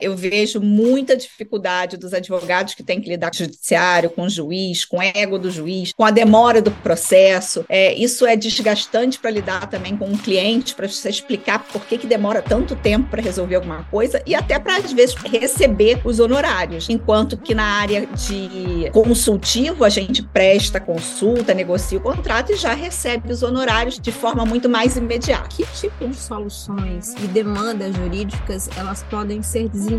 Eu vejo muita dificuldade dos advogados que têm que lidar com o judiciário, com o juiz, com o ego do juiz, com a demora do processo. É, isso é desgastante para lidar também com um cliente, para você explicar por que, que demora tanto tempo para resolver alguma coisa e até para, às vezes, receber os honorários. Enquanto que na área de consultivo, a gente presta consulta, negocia o contrato e já recebe os honorários de forma muito mais imediata. Que tipo de soluções e demandas jurídicas elas podem ser desenvolvidas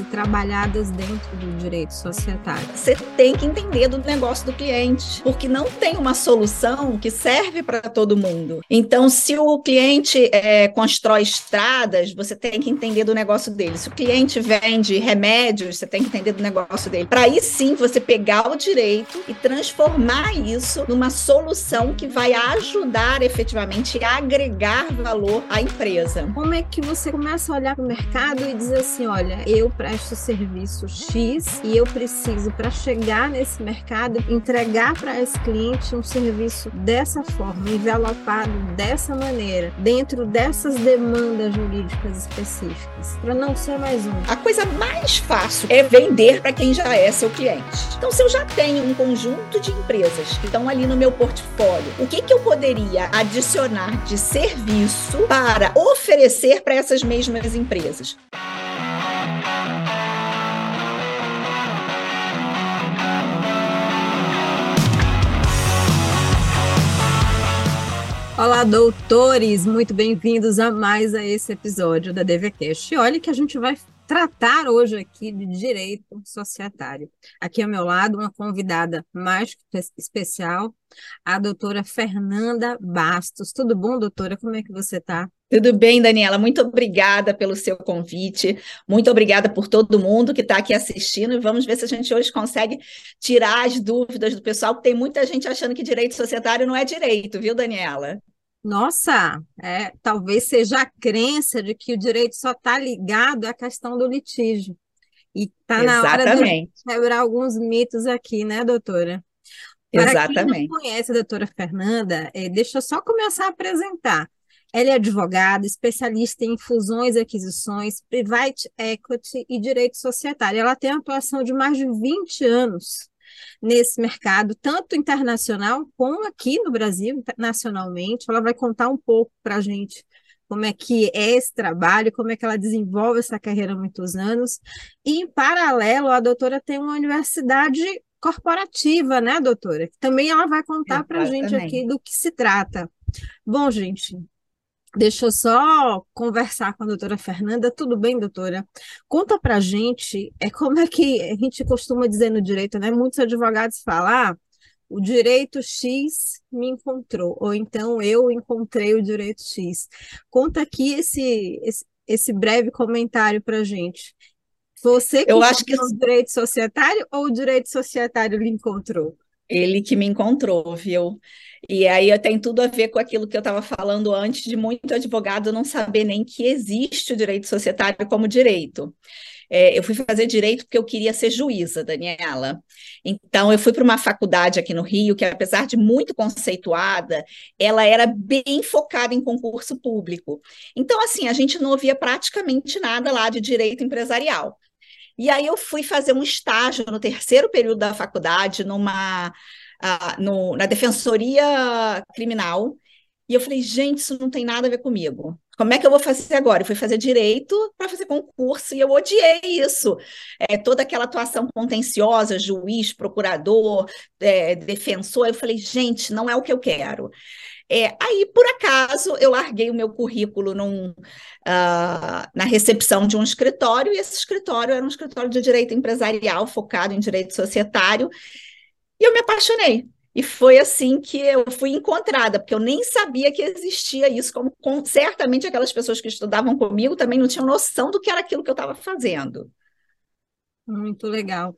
e trabalhadas dentro do direito societário? Você tem que entender do negócio do cliente, porque não tem uma solução que serve para todo mundo. Então, se o cliente é, constrói estradas, você tem que entender do negócio dele. Se o cliente vende remédios, você tem que entender do negócio dele. Para aí sim você pegar o direito e transformar isso numa solução que vai ajudar efetivamente a agregar valor à empresa. Como é que você começa a olhar para o mercado e dizer assim: olha, eu presto serviço X e eu preciso, para chegar nesse mercado, entregar para esse cliente um serviço dessa forma, envelopado dessa maneira, dentro dessas demandas jurídicas específicas, para não ser mais um. A coisa mais fácil é vender para quem já é seu cliente. Então, se eu já tenho um conjunto de empresas que estão ali no meu portfólio, o que, que eu poderia adicionar de serviço para oferecer para essas mesmas empresas? Olá, doutores! Muito bem-vindos a mais a esse episódio da DVCast. E olha que a gente vai tratar hoje aqui de direito societário. Aqui ao meu lado, uma convidada mais especial, a doutora Fernanda Bastos. Tudo bom, doutora? Como é que você está? Tudo bem, Daniela. Muito obrigada pelo seu convite. Muito obrigada por todo mundo que está aqui assistindo. E vamos ver se a gente hoje consegue tirar as dúvidas do pessoal, tem muita gente achando que direito societário não é direito, viu, Daniela? Nossa, é, talvez seja a crença de que o direito só está ligado à questão do litígio. E está na hora de quebrar alguns mitos aqui, né, doutora? Para Exatamente. quem não conhece a doutora Fernanda, é, deixa eu só começar a apresentar. Ela é advogada, especialista em fusões e aquisições, private equity e direito societário. Ela tem atuação de mais de 20 anos nesse mercado, tanto internacional como aqui no Brasil, nacionalmente. Ela vai contar um pouco para a gente como é que é esse trabalho, como é que ela desenvolve essa carreira há muitos anos. E, em paralelo, a doutora tem uma universidade corporativa, né, doutora? Que também ela vai contar para a gente aqui do que se trata. Bom, gente, Deixa eu só conversar com a doutora Fernanda. Tudo bem, doutora? Conta para gente é, como é que a gente costuma dizer no direito, né? Muitos advogados falam, ah, o direito X me encontrou, ou então eu encontrei o direito X. Conta aqui esse, esse, esse breve comentário para gente. Você que eu acho que o direito societário ou o direito societário lhe encontrou? Ele que me encontrou, viu? E aí tem tudo a ver com aquilo que eu estava falando antes, de muito advogado não saber nem que existe o direito societário como direito. É, eu fui fazer direito porque eu queria ser juíza, Daniela. Então, eu fui para uma faculdade aqui no Rio, que apesar de muito conceituada, ela era bem focada em concurso público. Então, assim, a gente não ouvia praticamente nada lá de direito empresarial. E aí eu fui fazer um estágio no terceiro período da faculdade, numa, uh, no, na defensoria criminal, e eu falei, gente, isso não tem nada a ver comigo. Como é que eu vou fazer agora? Eu fui fazer direito para fazer concurso e eu odiei isso. É, toda aquela atuação contenciosa, juiz, procurador, é, defensor. Eu falei, gente, não é o que eu quero. É, aí, por acaso, eu larguei o meu currículo num, uh, na recepção de um escritório, e esse escritório era um escritório de direito empresarial, focado em direito societário, e eu me apaixonei. E foi assim que eu fui encontrada, porque eu nem sabia que existia isso, como com, certamente aquelas pessoas que estudavam comigo também não tinham noção do que era aquilo que eu estava fazendo. Muito legal.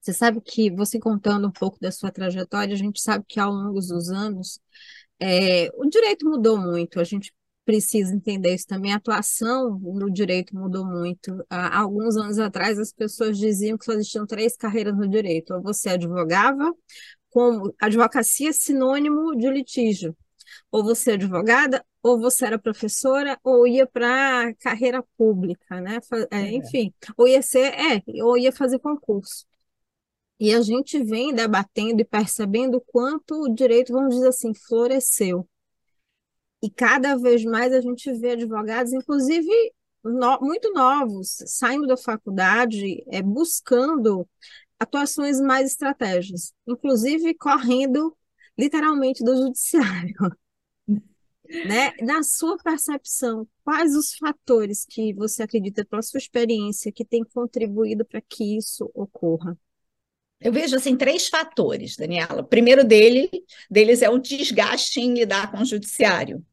Você sabe que você contando um pouco da sua trajetória, a gente sabe que ao longo dos anos é, o direito mudou muito, a gente precisa entender isso também. A atuação no direito mudou muito. Há alguns anos atrás, as pessoas diziam que só existiam três carreiras no direito: ou você advogava, como advocacia é sinônimo de litígio. ou você é advogada, ou você era professora, ou ia para carreira pública, né? É, é. Enfim, ou ia ser, é, ou ia fazer concurso. E a gente vem debatendo e percebendo quanto o direito, vamos dizer assim, floresceu. E cada vez mais a gente vê advogados, inclusive no, muito novos, saindo da faculdade, é, buscando atuações mais estratégicas, inclusive correndo literalmente do judiciário. Né? Na sua percepção, quais os fatores que você acredita, pela sua experiência, que tem contribuído para que isso ocorra? Eu vejo assim três fatores, Daniela. O primeiro dele, deles é o desgaste em lidar com o judiciário.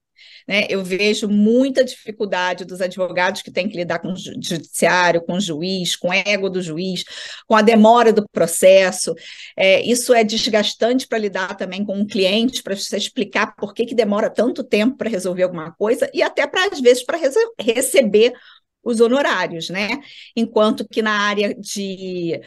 Né? Eu vejo muita dificuldade dos advogados que têm que lidar com o judiciário, com o juiz, com o ego do juiz, com a demora do processo. É, isso é desgastante para lidar também com um cliente, para você explicar por que, que demora tanto tempo para resolver alguma coisa e até para, às vezes, para receber os honorários, né? Enquanto que na área de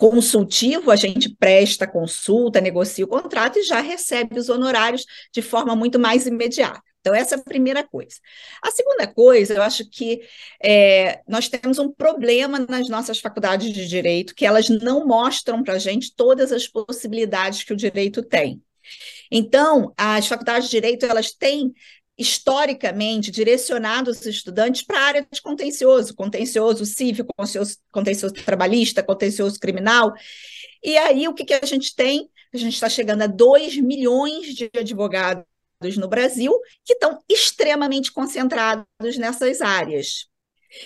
consultivo, a gente presta consulta, negocia o contrato e já recebe os honorários de forma muito mais imediata. Então, essa é a primeira coisa. A segunda coisa, eu acho que é, nós temos um problema nas nossas faculdades de direito, que elas não mostram para a gente todas as possibilidades que o direito tem. Então, as faculdades de direito, elas têm historicamente direcionado os estudantes para a área de contencioso, contencioso cívico, contencioso, contencioso trabalhista, contencioso criminal. E aí, o que, que a gente tem? A gente está chegando a 2 milhões de advogados no Brasil que estão extremamente concentrados nessas áreas.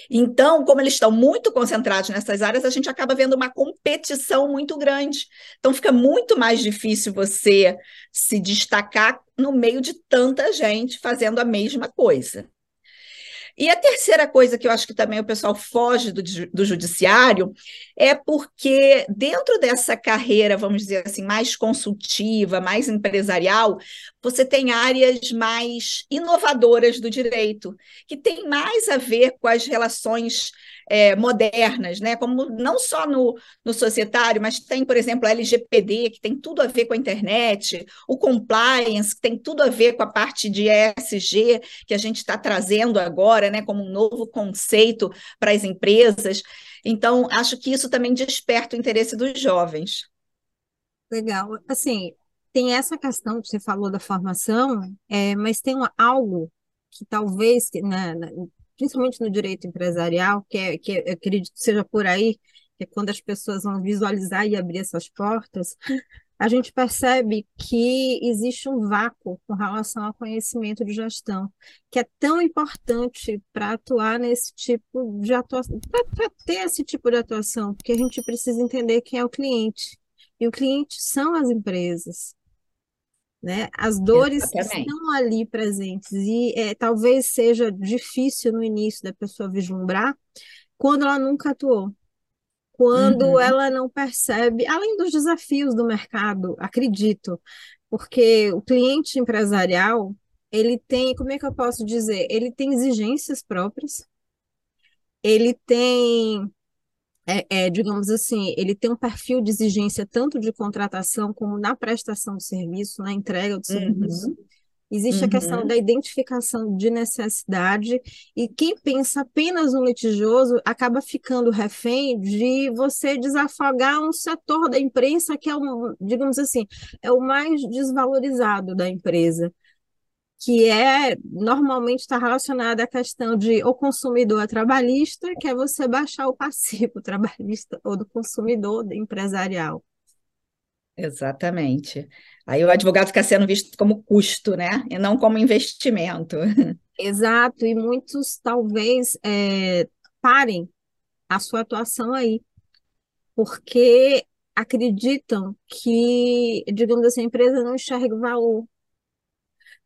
Então, como eles estão muito concentrados nessas áreas, a gente acaba vendo uma competição muito grande. Então, fica muito mais difícil você se destacar no meio de tanta gente fazendo a mesma coisa. E a terceira coisa que eu acho que também o pessoal foge do, do judiciário é porque, dentro dessa carreira, vamos dizer assim, mais consultiva, mais empresarial, você tem áreas mais inovadoras do direito, que tem mais a ver com as relações é, modernas, né? Como não só no, no societário, mas tem, por exemplo, a LGPD, que tem tudo a ver com a internet, o compliance, que tem tudo a ver com a parte de ESG, que a gente está trazendo agora, né, como um novo conceito para as empresas. Então, acho que isso também desperta o interesse dos jovens. Legal. Assim, tem essa questão que você falou da formação, é, mas tem algo que talvez, né, principalmente no direito empresarial, que, é, que é, acredito que seja por aí, que é quando as pessoas vão visualizar e abrir essas portas, a gente percebe que existe um vácuo com relação ao conhecimento de gestão, que é tão importante para atuar nesse tipo de atuação, para ter esse tipo de atuação, porque a gente precisa entender quem é o cliente. E o cliente são as empresas. Né? As dores estão ali presentes e é, talvez seja difícil no início da pessoa vislumbrar quando ela nunca atuou, quando uhum. ela não percebe, além dos desafios do mercado, acredito, porque o cliente empresarial ele tem, como é que eu posso dizer, ele tem exigências próprias, ele tem é, é, digamos assim, ele tem um perfil de exigência tanto de contratação como na prestação de serviço, na entrega do serviço. Uhum. Existe uhum. a questão uhum. da identificação de necessidade, e quem pensa apenas no litigioso acaba ficando refém de você desafogar um setor da imprensa que é, um, digamos assim, é o mais desvalorizado da empresa que é normalmente está relacionada à questão de o consumidor é trabalhista, que é você baixar o passivo trabalhista ou do consumidor empresarial. Exatamente. Aí o advogado fica sendo visto como custo, né? E não como investimento. Exato, e muitos talvez é, parem a sua atuação aí, porque acreditam que, digamos assim, a empresa não enxerga valor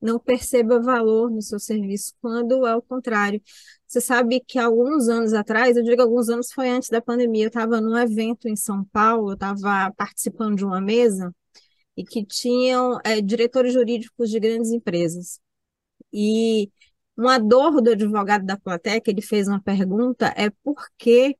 não perceba valor no seu serviço, quando é o contrário. Você sabe que alguns anos atrás, eu digo alguns anos, foi antes da pandemia, eu estava num evento em São Paulo, eu estava participando de uma mesa e que tinham é, diretores jurídicos de grandes empresas. E uma dor do advogado da plateia, que ele fez uma pergunta, é por que,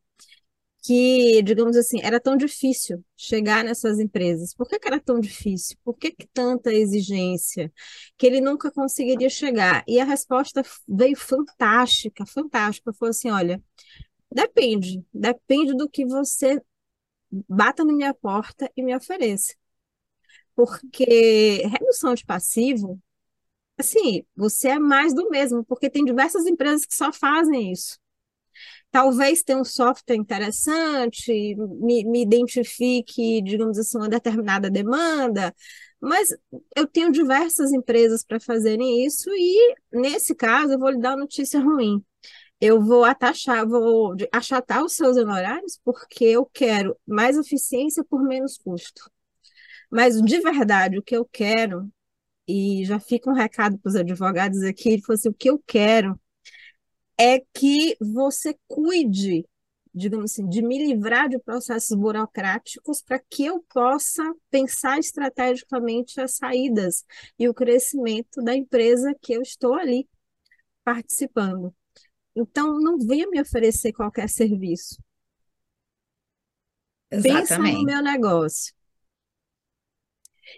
que, digamos assim, era tão difícil chegar nessas empresas. Por que, que era tão difícil? Por que, que tanta exigência? Que ele nunca conseguiria chegar. E a resposta veio fantástica, fantástica. Foi assim: olha, depende, depende do que você bata na minha porta e me ofereça. Porque redução de passivo, assim, você é mais do mesmo, porque tem diversas empresas que só fazem isso talvez tenha um software interessante, me, me identifique, digamos assim, uma determinada demanda, mas eu tenho diversas empresas para fazerem isso e, nesse caso, eu vou lhe dar uma notícia ruim. Eu vou atachar, vou achatar os seus honorários porque eu quero mais eficiência por menos custo. Mas, de verdade, o que eu quero, e já fica um recado para os advogados aqui, ele falou assim, o que eu quero é que você cuide, digamos assim, de me livrar de processos burocráticos para que eu possa pensar estrategicamente as saídas e o crescimento da empresa que eu estou ali participando. Então, não venha me oferecer qualquer serviço. Exatamente. Pensa no meu negócio.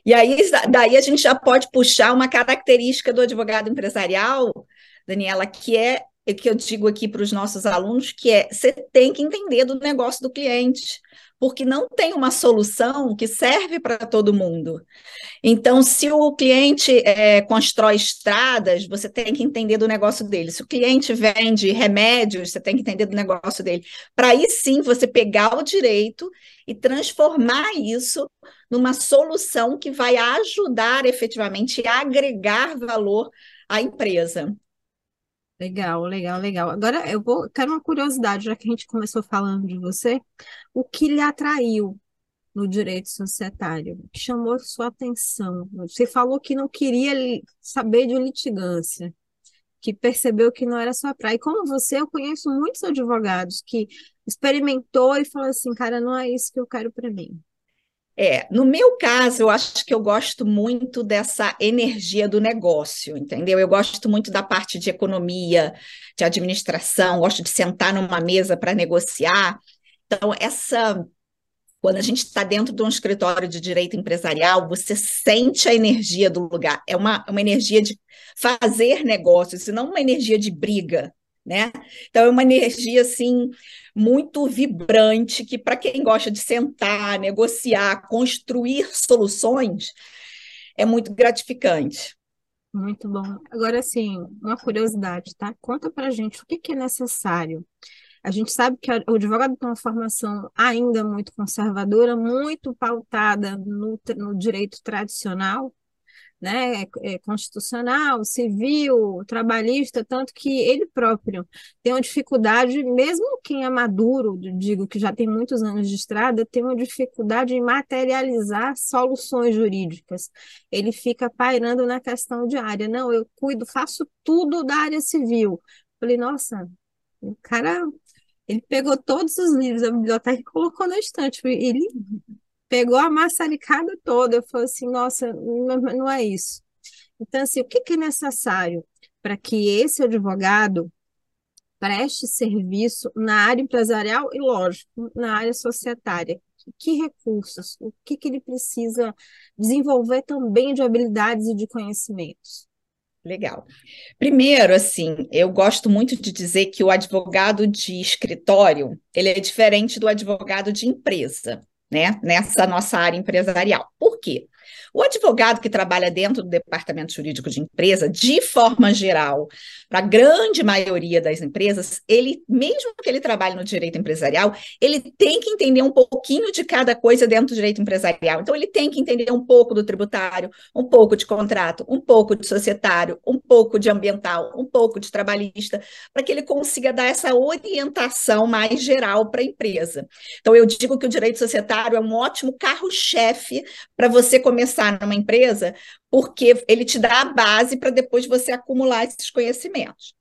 E aí, daí a gente já pode puxar uma característica do advogado empresarial, Daniela, que é que eu digo aqui para os nossos alunos, que é você tem que entender do negócio do cliente, porque não tem uma solução que serve para todo mundo. Então, se o cliente é, constrói estradas, você tem que entender do negócio dele. Se o cliente vende remédios, você tem que entender do negócio dele. Para aí sim você pegar o direito e transformar isso numa solução que vai ajudar efetivamente a agregar valor à empresa. Legal, legal, legal. Agora eu vou, quero uma curiosidade, já que a gente começou falando de você, o que lhe atraiu no direito societário? O que chamou sua atenção? Você falou que não queria saber de litigância, que percebeu que não era sua praia. E como você, eu conheço muitos advogados que experimentou e falou assim, cara, não é isso que eu quero para mim. É, no meu caso, eu acho que eu gosto muito dessa energia do negócio, entendeu? Eu gosto muito da parte de economia, de administração, gosto de sentar numa mesa para negociar. Então, essa quando a gente está dentro de um escritório de direito empresarial, você sente a energia do lugar. É uma, uma energia de fazer negócios, e não uma energia de briga, né? Então, é uma energia, assim, muito vibrante, que para quem gosta de sentar, negociar, construir soluções, é muito gratificante. Muito bom. Agora, assim, uma curiosidade, tá? Conta para gente o que, que é necessário. A gente sabe que o advogado tem uma formação ainda muito conservadora, muito pautada no, no direito tradicional, né, é, constitucional, civil, trabalhista, tanto que ele próprio tem uma dificuldade, mesmo quem é maduro, digo que já tem muitos anos de estrada, tem uma dificuldade em materializar soluções jurídicas. Ele fica pairando na questão de área. Não, eu cuido, faço tudo da área civil. Falei, nossa, o cara, ele pegou todos os livros da biblioteca e colocou na estante. Ele pegou a maçaricada toda. Eu falei assim, nossa, não, é isso. Então, assim, o que, que é necessário para que esse advogado preste serviço na área empresarial e, lógico, na área societária? Que recursos? O que, que ele precisa desenvolver também de habilidades e de conhecimentos? Legal. Primeiro, assim, eu gosto muito de dizer que o advogado de escritório, ele é diferente do advogado de empresa né, nessa nossa área empresarial. Por quê? O advogado que trabalha dentro do departamento jurídico de empresa, de forma geral, para a grande maioria das empresas, ele, mesmo que ele trabalhe no direito empresarial, ele tem que entender um pouquinho de cada coisa dentro do direito empresarial. Então, ele tem que entender um pouco do tributário, um pouco de contrato, um pouco de societário, um pouco de ambiental, um pouco de trabalhista, para que ele consiga dar essa orientação mais geral para a empresa. Então, eu digo que o direito societário é um ótimo carro-chefe para você começar numa empresa, porque ele te dá a base para depois você acumular esses conhecimentos.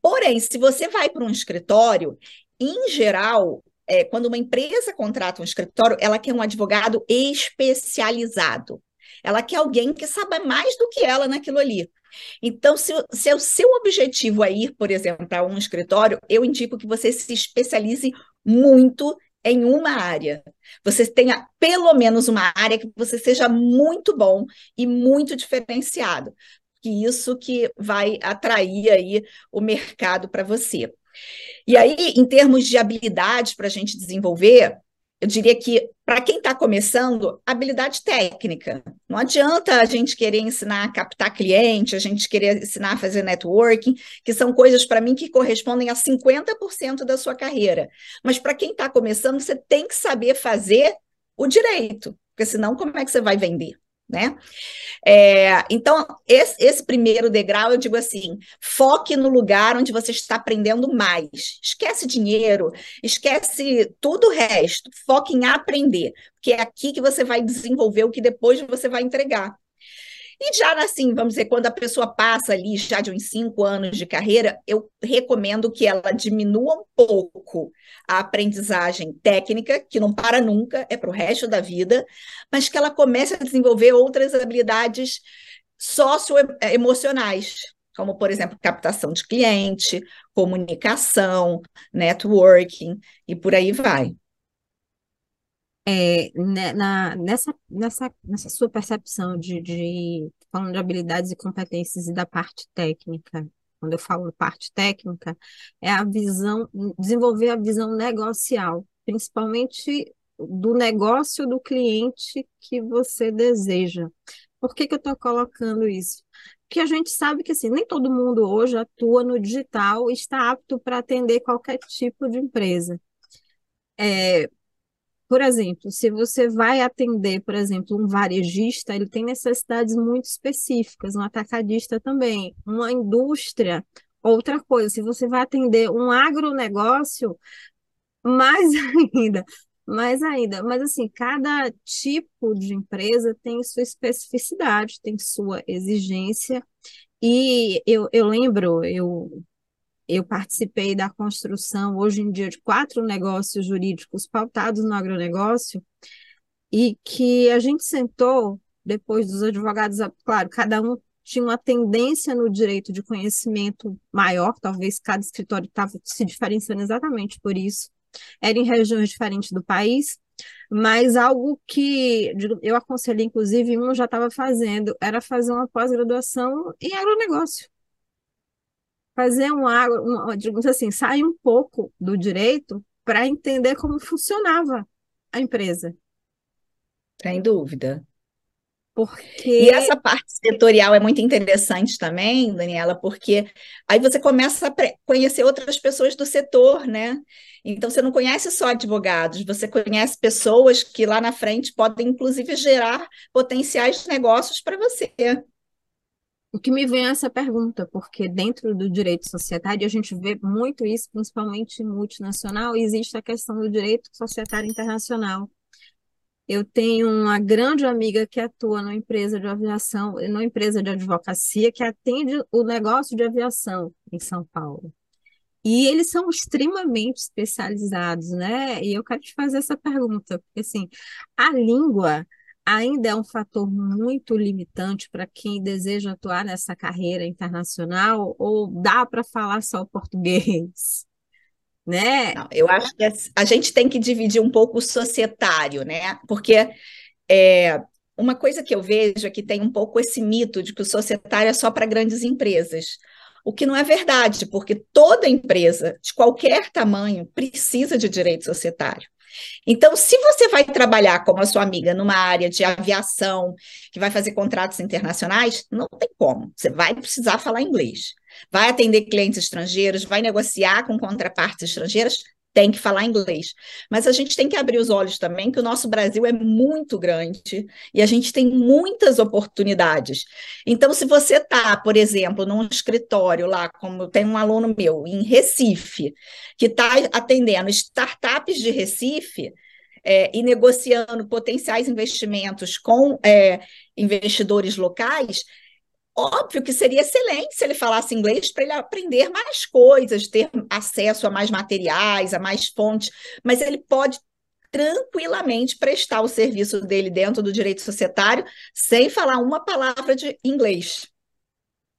Porém, se você vai para um escritório, em geral, é, quando uma empresa contrata um escritório, ela quer um advogado especializado. Ela quer alguém que saiba mais do que ela naquilo ali. Então, se, se o seu objetivo é ir, por exemplo, para um escritório, eu indico que você se especialize muito em uma área. Você tenha pelo menos uma área que você seja muito bom e muito diferenciado. Que isso que vai atrair aí o mercado para você. E aí, em termos de habilidades para a gente desenvolver, eu diria que, para quem está começando, habilidade técnica. Não adianta a gente querer ensinar a captar cliente, a gente querer ensinar a fazer networking, que são coisas, para mim, que correspondem a 50% da sua carreira. Mas para quem está começando, você tem que saber fazer o direito, porque senão, como é que você vai vender? Né? É, então, esse, esse, primeiro degrau, eu digo assim: foque no lugar onde você está aprendendo mais. Esquece dinheiro, esquece tudo o resto, foque em aprender, porque é aqui que você vai desenvolver o que depois você vai entregar. E já assim, vamos dizer, quando a pessoa passa ali já de uns cinco anos de carreira, eu recomendo que ela diminua um pouco a aprendizagem técnica, que não para nunca, é para o resto da vida, mas que ela comece a desenvolver outras habilidades socioemocionais, como, por exemplo, captação de cliente, comunicação, networking e por aí vai é, né, na, nessa, nessa, nessa sua percepção de, de, falando de habilidades e competências e da parte técnica, quando eu falo parte técnica, é a visão, desenvolver a visão negocial, principalmente do negócio do cliente que você deseja. Por que, que eu estou colocando isso? Porque a gente sabe que assim, nem todo mundo hoje atua no digital e está apto para atender qualquer tipo de empresa. É, por exemplo, se você vai atender, por exemplo, um varejista, ele tem necessidades muito específicas, um atacadista também, uma indústria, outra coisa. Se você vai atender um agronegócio, mais ainda, mais ainda. Mas assim, cada tipo de empresa tem sua especificidade, tem sua exigência. E eu, eu lembro, eu eu participei da construção, hoje em dia, de quatro negócios jurídicos pautados no agronegócio, e que a gente sentou, depois dos advogados, claro, cada um tinha uma tendência no direito de conhecimento maior, talvez cada escritório estava se diferenciando exatamente por isso, era em regiões diferentes do país, mas algo que eu aconselhei, inclusive, um já estava fazendo, era fazer uma pós-graduação em agronegócio fazer um, um digamos assim, sair um pouco do direito para entender como funcionava a empresa. Sem dúvida. Porque... E essa parte setorial é muito interessante também, Daniela, porque aí você começa a conhecer outras pessoas do setor, né? Então você não conhece só advogados, você conhece pessoas que lá na frente podem, inclusive, gerar potenciais negócios para você. O que me vem é essa pergunta, porque dentro do direito societário, a gente vê muito isso, principalmente multinacional, existe a questão do direito societário internacional. Eu tenho uma grande amiga que atua numa empresa de aviação, numa empresa de advocacia, que atende o negócio de aviação em São Paulo. E eles são extremamente especializados, né? E eu quero te fazer essa pergunta, porque assim, a língua ainda é um fator muito limitante para quem deseja atuar nessa carreira internacional ou dá para falar só português? Né? Não, eu acho que a gente tem que dividir um pouco o societário, né? Porque é, uma coisa que eu vejo é que tem um pouco esse mito de que o societário é só para grandes empresas. O que não é verdade, porque toda empresa, de qualquer tamanho, precisa de direito societário. Então, se você vai trabalhar como a sua amiga numa área de aviação, que vai fazer contratos internacionais, não tem como. Você vai precisar falar inglês. Vai atender clientes estrangeiros, vai negociar com contrapartes estrangeiras, tem que falar inglês. Mas a gente tem que abrir os olhos também que o nosso Brasil é muito grande e a gente tem muitas oportunidades. Então, se você está, por exemplo, num escritório lá, como tem um aluno meu em Recife, que está atendendo startups de Recife, é, e negociando potenciais investimentos com é, investidores locais, Óbvio que seria excelente se ele falasse inglês para ele aprender mais coisas, ter acesso a mais materiais, a mais fontes, mas ele pode tranquilamente prestar o serviço dele dentro do direito societário sem falar uma palavra de inglês.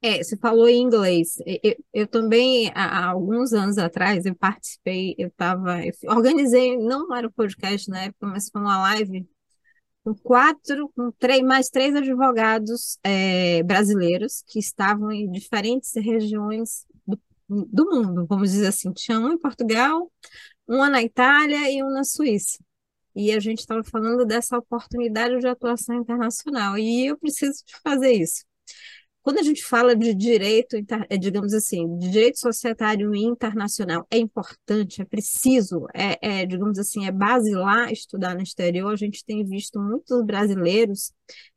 É, você falou em inglês. Eu, eu também, há, há alguns anos atrás, eu participei, eu estava, organizei, não era um podcast na época, mas foi uma live com quatro, com três, mais três advogados é, brasileiros que estavam em diferentes regiões do, do mundo, vamos dizer assim. Tinha um em Portugal, uma na Itália e um na Suíça. E a gente estava falando dessa oportunidade de atuação internacional. E eu preciso de fazer isso. Quando a gente fala de direito, é, digamos assim, de direito societário internacional, é importante, é preciso, é, é, digamos assim, é basilar estudar no exterior. A gente tem visto muitos brasileiros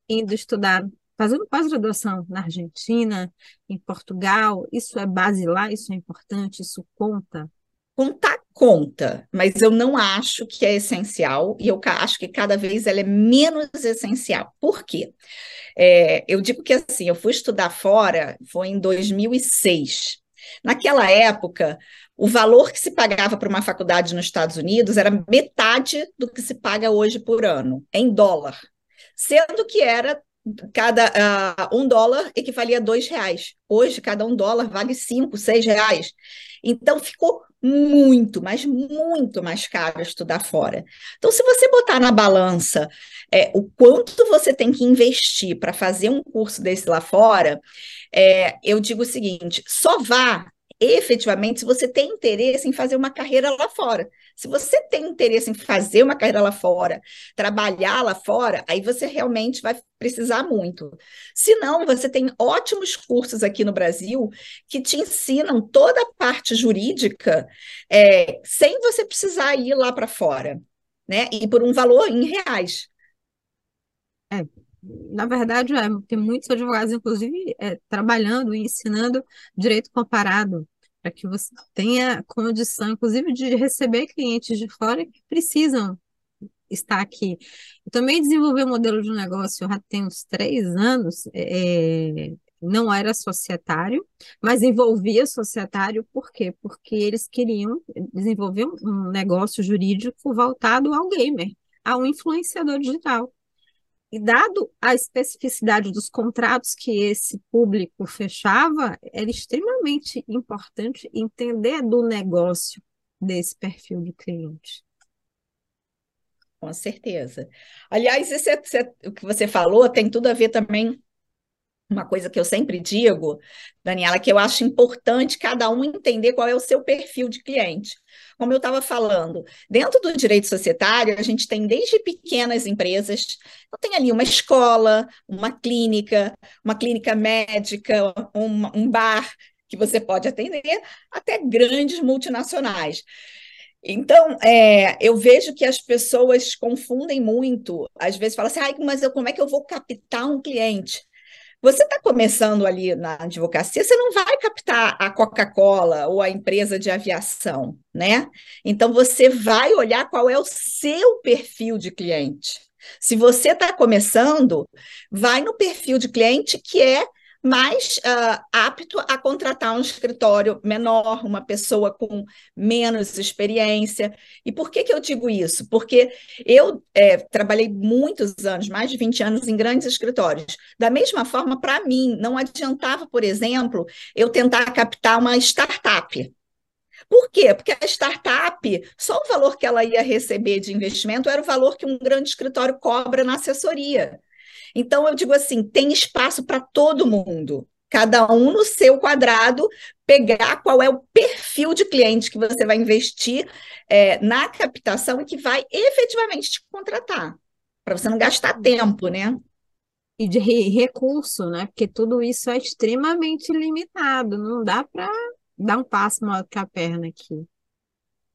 indo estudar, fazendo pós-graduação na Argentina, em Portugal. Isso é basilar, isso é importante, isso conta. Conta, mas eu não acho que é essencial, e eu acho que cada vez ela é menos essencial. Por quê? É, eu digo que assim, eu fui estudar fora, foi em 2006. Naquela época, o valor que se pagava para uma faculdade nos Estados Unidos era metade do que se paga hoje por ano, em dólar. Sendo que era cada uh, um dólar equivalia a dois reais. Hoje, cada um dólar vale cinco, seis reais. Então, ficou muito, mas muito mais caro estudar fora. Então, se você botar na balança é, o quanto você tem que investir para fazer um curso desse lá fora, é, eu digo o seguinte: só vá efetivamente se você tem interesse em fazer uma carreira lá fora. Se você tem interesse em fazer uma carreira lá fora, trabalhar lá fora, aí você realmente vai precisar muito. Se não, você tem ótimos cursos aqui no Brasil que te ensinam toda a parte jurídica é, sem você precisar ir lá para fora, né? E por um valor em reais. É, na verdade, é, tem muitos advogados, inclusive, é, trabalhando e ensinando direito comparado, para que você tenha condição, inclusive, de receber clientes de fora que precisam estar aqui. Eu também desenvolvi um modelo de negócio já tem uns três anos, é, não era societário, mas envolvia societário, por quê? Porque eles queriam desenvolver um negócio jurídico voltado ao gamer, ao influenciador digital. E dado a especificidade dos contratos que esse público fechava, era extremamente importante entender do negócio desse perfil de cliente. Com certeza. Aliás, esse, esse, o que você falou tem tudo a ver também uma coisa que eu sempre digo, Daniela, que eu acho importante cada um entender qual é o seu perfil de cliente. Como eu estava falando, dentro do direito societário, a gente tem desde pequenas empresas, então tem ali uma escola, uma clínica, uma clínica médica, um, um bar que você pode atender, até grandes multinacionais. Então, é, eu vejo que as pessoas confundem muito, às vezes falam assim, ah, mas eu, como é que eu vou captar um cliente? Você está começando ali na advocacia, você não vai captar a Coca-Cola ou a empresa de aviação, né? Então você vai olhar qual é o seu perfil de cliente. Se você está começando, vai no perfil de cliente que é mais uh, apto a contratar um escritório menor, uma pessoa com menos experiência. E por que, que eu digo isso? Porque eu é, trabalhei muitos anos, mais de 20 anos, em grandes escritórios. Da mesma forma, para mim, não adiantava, por exemplo, eu tentar captar uma startup. Por quê? Porque a startup, só o valor que ela ia receber de investimento era o valor que um grande escritório cobra na assessoria. Então, eu digo assim: tem espaço para todo mundo. Cada um no seu quadrado, pegar qual é o perfil de cliente que você vai investir é, na captação e que vai efetivamente te contratar, para você não gastar tempo, né? E de recurso, né? Porque tudo isso é extremamente limitado, não dá para dar um passo maior que a perna aqui.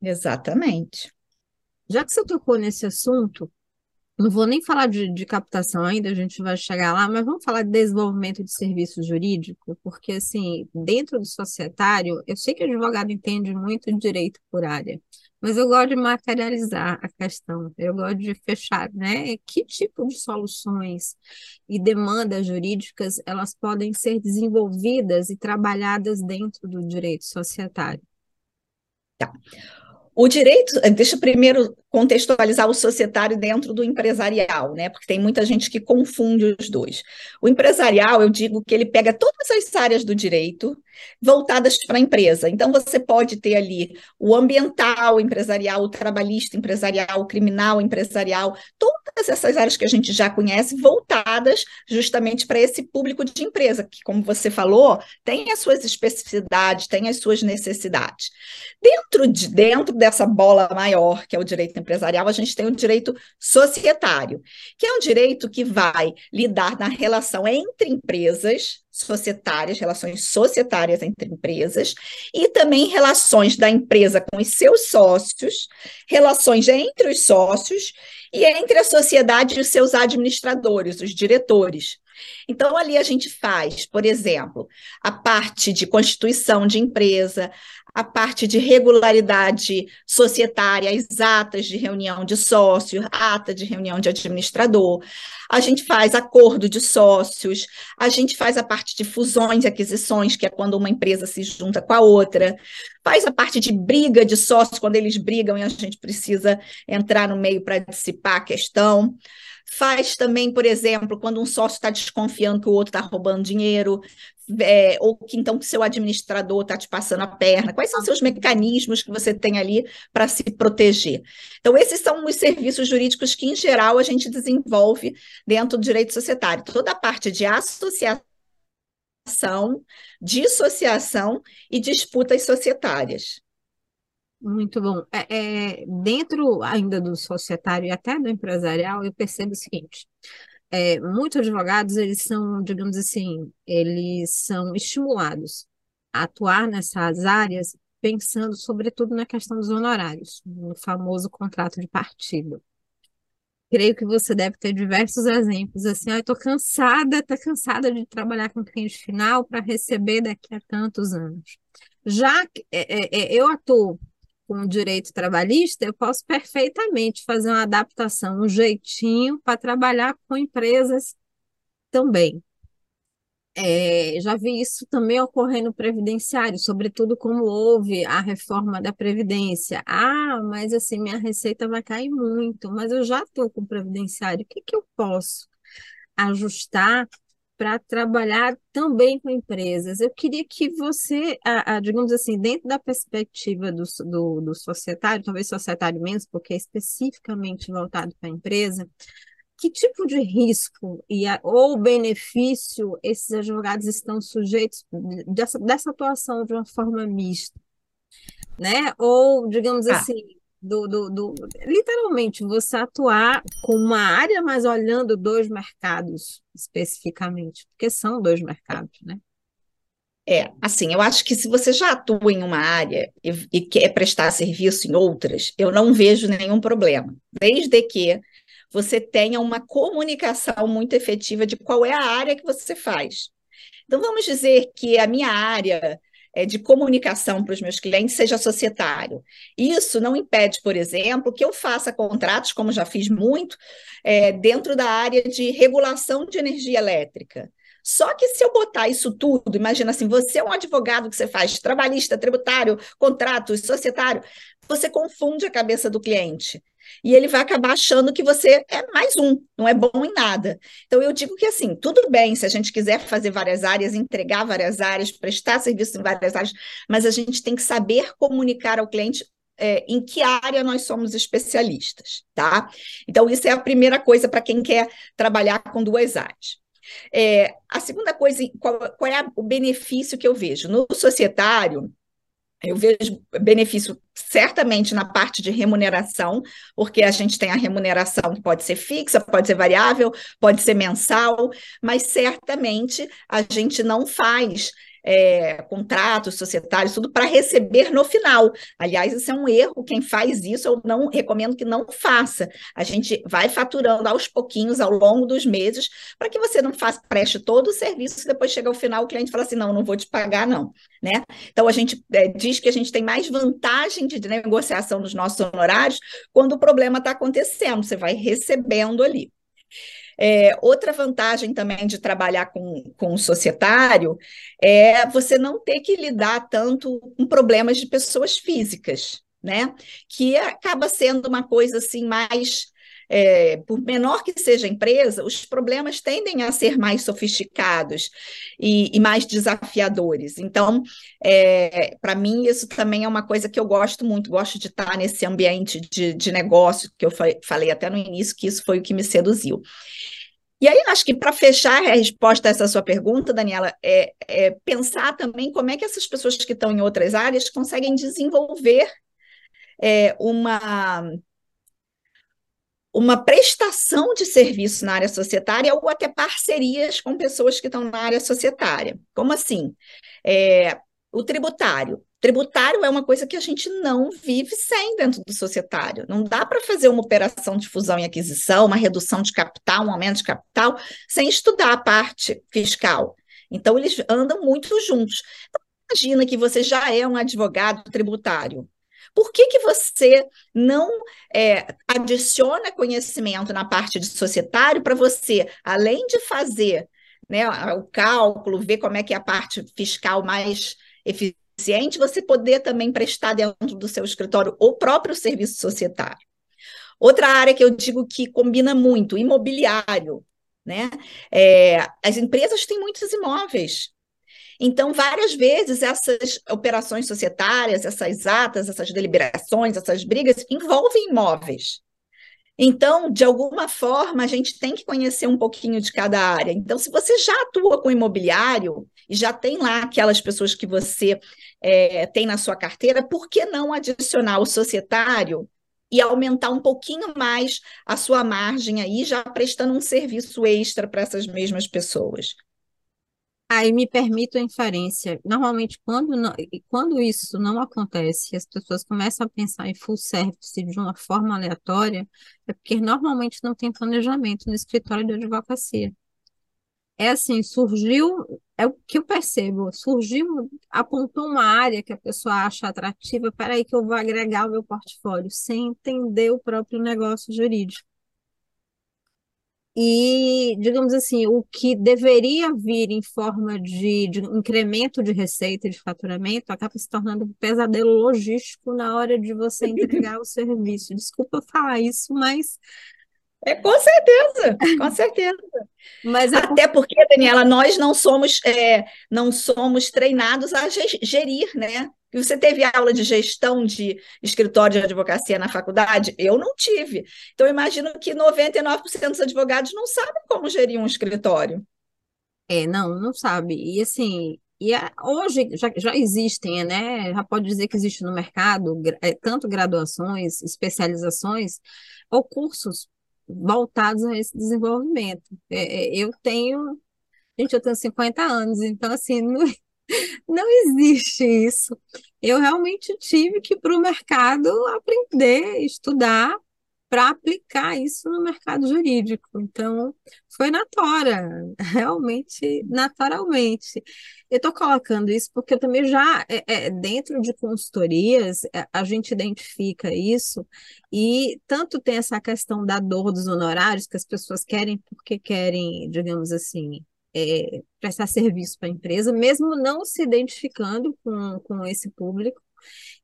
Exatamente. Já que você tocou nesse assunto, não vou nem falar de, de, captação ainda, a gente vai chegar lá, mas vamos falar de desenvolvimento de serviço jurídico, porque, assim, dentro do societário, eu sei que o advogado entende muito direito por área, mas eu gosto de materializar a questão, eu gosto de fechar, né? Que tipo de soluções e demandas jurídicas elas podem ser desenvolvidas e trabalhadas dentro do direito societário? Tá. o direito, deixa eu primeiro contextualizar o societário dentro do empresarial, né? Porque tem muita gente que confunde os dois. O empresarial, eu digo que ele pega todas as áreas do direito voltadas para a empresa. Então, você pode ter ali o ambiental empresarial, o trabalhista empresarial, o criminal empresarial, todas essas áreas que a gente já conhece, voltadas justamente para esse público de empresa, que, como você falou, tem as suas especificidades, tem as suas necessidades. Dentro, de, dentro dessa bola maior, que é o direito empresarial, a gente tem o direito societário, que é um direito que vai lidar na relação entre empresas societárias, relações societárias entre empresas, e também relações da empresa com os seus sócios, relações entre os sócios e entre a sociedade e os seus administradores, os diretores. Então, ali a gente faz, por exemplo, a parte de constituição de empresa, a parte de regularidade societária, as atas de reunião de sócio, ata de reunião de administrador, a gente faz acordo de sócios, a gente faz a parte de fusões e aquisições, que é quando uma empresa se junta com a outra, faz a parte de briga de sócios, quando eles brigam e a gente precisa entrar no meio para dissipar a questão. Faz também, por exemplo, quando um sócio está desconfiando que o outro está roubando dinheiro, é, ou que então que seu administrador está te passando a perna? Quais são seus mecanismos que você tem ali para se proteger? Então, esses são os serviços jurídicos que, em geral, a gente desenvolve dentro do direito societário. Toda a parte de associação, dissociação e disputas societárias. Muito bom. É, é, dentro ainda do societário e até do empresarial, eu percebo o seguinte: é, muitos advogados, eles são, digamos assim, eles são estimulados a atuar nessas áreas pensando sobretudo na questão dos honorários, no famoso contrato de partido. Creio que você deve ter diversos exemplos, assim, ah, estou cansada, estou cansada de trabalhar com cliente final para receber daqui a tantos anos. Já é, é, é eu atuo com o direito trabalhista, eu posso perfeitamente fazer uma adaptação, um jeitinho para trabalhar com empresas também. É, já vi isso também ocorrer no previdenciário, sobretudo como houve a reforma da Previdência. Ah, mas assim, minha receita vai cair muito, mas eu já estou com o previdenciário, o que, que eu posso ajustar para trabalhar também com empresas. Eu queria que você, a, a, digamos assim, dentro da perspectiva do, do, do societário, talvez societário menos, porque é especificamente voltado para a empresa, que tipo de risco e a, ou benefício esses advogados estão sujeitos dessa, dessa atuação de uma forma mista? Né? Ou, digamos ah. assim, do, do, do, literalmente você atuar com uma área, mas olhando dois mercados especificamente, porque são dois mercados, né? É, assim, eu acho que se você já atua em uma área e, e quer prestar serviço em outras, eu não vejo nenhum problema, desde que você tenha uma comunicação muito efetiva de qual é a área que você faz. Então, vamos dizer que a minha área é, de comunicação para os meus clientes seja societário. Isso não impede, por exemplo, que eu faça contratos, como já fiz muito, é, dentro da área de regulação de energia elétrica. Só que se eu botar isso tudo, imagina assim, você é um advogado que você faz trabalhista, tributário, contratos, societário, você confunde a cabeça do cliente e ele vai acabar achando que você é mais um, não é bom em nada. Então, eu digo que, assim, tudo bem se a gente quiser fazer várias áreas, entregar várias áreas, prestar serviço em várias áreas, mas a gente tem que saber comunicar ao cliente é, em que área nós somos especialistas, tá? Então, isso é a primeira coisa para quem quer trabalhar com duas áreas. É, a segunda coisa, qual, qual é o benefício que eu vejo? No societário, eu vejo benefício certamente na parte de remuneração, porque a gente tem a remuneração que pode ser fixa, pode ser variável, pode ser mensal, mas certamente a gente não faz é, contratos societários, tudo para receber no final. Aliás, isso é um erro. Quem faz isso, eu não recomendo que não faça. A gente vai faturando aos pouquinhos ao longo dos meses, para que você não faça, preste todo o serviço depois chega ao final o cliente fala assim: não, não vou te pagar, não. Né? Então, a gente é, diz que a gente tem mais vantagem de negociação dos nossos honorários quando o problema está acontecendo, você vai recebendo ali. É, outra vantagem também de trabalhar com, com o societário é você não ter que lidar tanto com problemas de pessoas físicas. né? Que acaba sendo uma coisa assim mais é, por menor que seja a empresa, os problemas tendem a ser mais sofisticados e, e mais desafiadores. Então, é, para mim, isso também é uma coisa que eu gosto muito, gosto de estar nesse ambiente de, de negócio, que eu falei até no início que isso foi o que me seduziu. E aí, acho que para fechar a resposta a essa sua pergunta, Daniela, é, é, pensar também como é que essas pessoas que estão em outras áreas conseguem desenvolver é, uma uma prestação de serviço na área societária ou até parcerias com pessoas que estão na área societária. Como assim? É, o tributário. Tributário é uma coisa que a gente não vive sem dentro do societário. Não dá para fazer uma operação de fusão e aquisição, uma redução de capital, um aumento de capital, sem estudar a parte fiscal. Então, eles andam muito juntos. Então, imagina que você já é um advogado tributário. Por que, que você não é, adiciona conhecimento na parte de societário para você, além de fazer né, o cálculo, ver como é que é a parte fiscal mais eficiente, você poder também prestar dentro do seu escritório o próprio serviço societário. Outra área que eu digo que combina muito, imobiliário. Né? É, as empresas têm muitos imóveis. Então, várias vezes, essas operações societárias, essas atas, essas deliberações, essas brigas envolvem imóveis. Então, de alguma forma, a gente tem que conhecer um pouquinho de cada área. Então, se você já atua com imobiliário e já tem lá aquelas pessoas que você é, tem na sua carteira, por que não adicionar o societário e aumentar um pouquinho mais a sua margem aí, já prestando um serviço extra para essas mesmas pessoas? Aí me permito a inferência. Normalmente, quando, quando isso não acontece, as pessoas começam a pensar em full service de uma forma aleatória, é porque normalmente não tem planejamento no escritório de advocacia. É assim, surgiu, é o que eu percebo, surgiu, apontou uma área que a pessoa acha atrativa, para aí que eu vou agregar o meu portfólio, sem entender o próprio negócio jurídico. E, digamos assim, o que deveria vir em forma de, de incremento de receita de faturamento acaba se tornando um pesadelo logístico na hora de você entregar o serviço. Desculpa falar isso, mas é, com certeza, com certeza. Mas Até porque, Daniela, nós não somos, é, não somos treinados a gerir, né? E você teve aula de gestão de escritório de advocacia na faculdade? Eu não tive. Então, imagino que 99% dos advogados não sabem como gerir um escritório. É, não, não sabe. E assim, e a, hoje já, já existem, né? Já pode dizer que existe no mercado é, tanto graduações, especializações ou cursos voltados a esse desenvolvimento. É, é eu tenho, gente, eu tenho 50 anos, então assim, não, não existe isso. Eu realmente tive que ir para o mercado aprender, estudar para aplicar isso no mercado jurídico. Então, foi na tora, realmente, naturalmente. Eu estou colocando isso porque eu também já, é, é, dentro de consultorias, é, a gente identifica isso, e tanto tem essa questão da dor dos honorários, que as pessoas querem porque querem, digamos assim, é, prestar serviço para a empresa, mesmo não se identificando com, com esse público.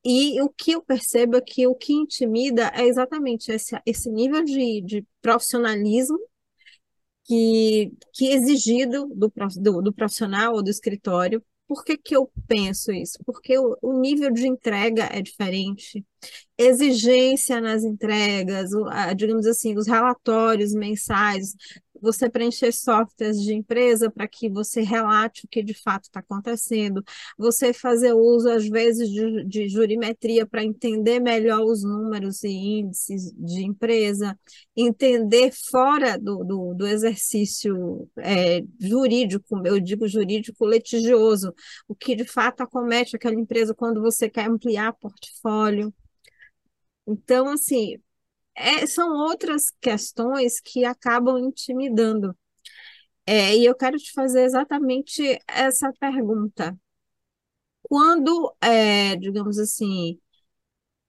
E o que eu percebo é que o que intimida é exatamente esse, esse nível de, de profissionalismo que, que é exigido do, do, do profissional ou do escritório por que, que eu penso isso? Porque o, o, nível de entrega é diferente, exigência nas entregas, digamos assim, os relatórios mensais, você preencher softwares de empresa para que você relate o que de fato está acontecendo, você fazer uso, às vezes, de, de jurimetria para entender melhor os números e índices de empresa, entender fora do, do, do exercício é, jurídico, eu digo jurídico litigioso, o que de fato acomete aquela empresa quando você quer ampliar portfólio. Então, assim, é, são outras questões que acabam intimidando. É, e eu quero te fazer exatamente essa pergunta. Quando, é, digamos assim,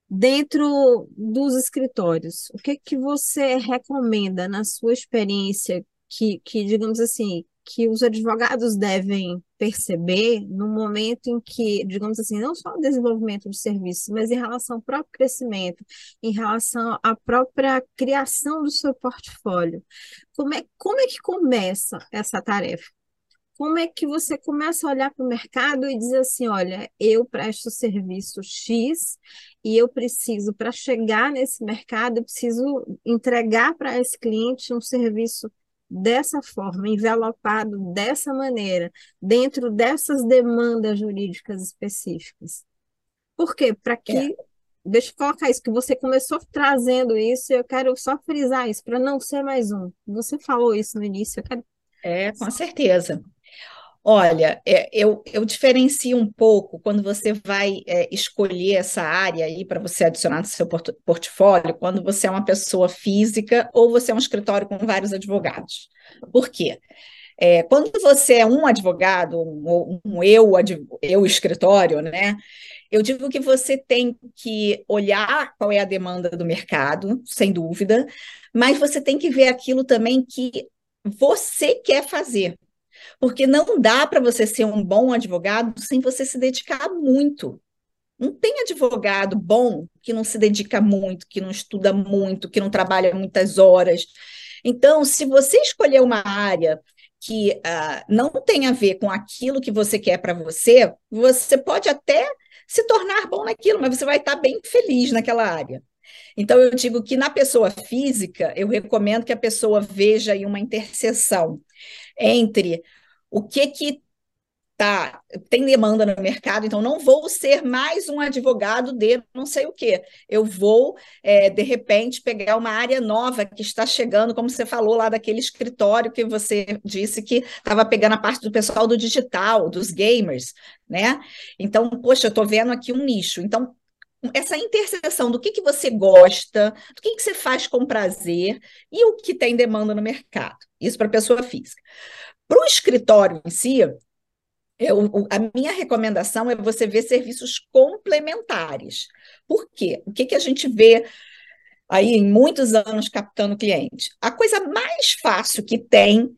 dentro dos escritórios, o que que você recomenda na sua experiência que, que digamos assim, que os advogados devem perceber no momento em que, digamos assim, não só o desenvolvimento de serviços, mas em relação ao próprio crescimento, em relação à própria criação do seu portfólio. Como é, como é que começa essa tarefa? Como é que você começa a olhar para o mercado e dizer assim, olha, eu presto serviço X e eu preciso, para chegar nesse mercado, eu preciso entregar para esse cliente um serviço dessa forma, envelopado dessa maneira, dentro dessas demandas jurídicas específicas. Por quê? Para que. É. Deixa eu colocar isso, que você começou trazendo isso, e eu quero só frisar isso, para não ser mais um. Você falou isso no início, eu quero. É, com certeza. Olha, é, eu, eu diferencio um pouco quando você vai é, escolher essa área aí para você adicionar no seu port portfólio, quando você é uma pessoa física ou você é um escritório com vários advogados. Por quê? É, quando você é um advogado, um, um eu, eu escritório, né? Eu digo que você tem que olhar qual é a demanda do mercado, sem dúvida, mas você tem que ver aquilo também que você quer fazer. Porque não dá para você ser um bom advogado sem você se dedicar muito. Não tem advogado bom que não se dedica muito, que não estuda muito, que não trabalha muitas horas. Então, se você escolher uma área que uh, não tem a ver com aquilo que você quer para você, você pode até se tornar bom naquilo, mas você vai estar bem feliz naquela área. Então, eu digo que na pessoa física, eu recomendo que a pessoa veja aí uma interseção entre o que que tá, tem demanda no mercado, então não vou ser mais um advogado de não sei o quê. Eu vou, é, de repente, pegar uma área nova que está chegando, como você falou lá daquele escritório que você disse que estava pegando a parte do pessoal do digital, dos gamers, né? Então, poxa, eu estou vendo aqui um nicho. Então, essa interseção do que, que você gosta, do que, que você faz com prazer e o que tem demanda no mercado. Isso para a pessoa física. Para o escritório em si, eu, a minha recomendação é você ver serviços complementares. Por quê? O que, que a gente vê aí em muitos anos captando cliente? A coisa mais fácil que tem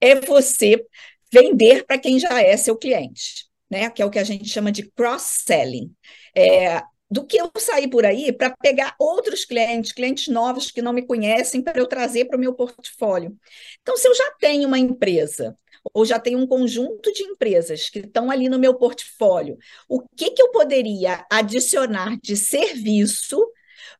é você vender para quem já é seu cliente, né? Que é o que a gente chama de cross-selling. É, do que eu sair por aí para pegar outros clientes, clientes novos que não me conhecem, para eu trazer para o meu portfólio. Então, se eu já tenho uma empresa, ou já tenho um conjunto de empresas que estão ali no meu portfólio, o que, que eu poderia adicionar de serviço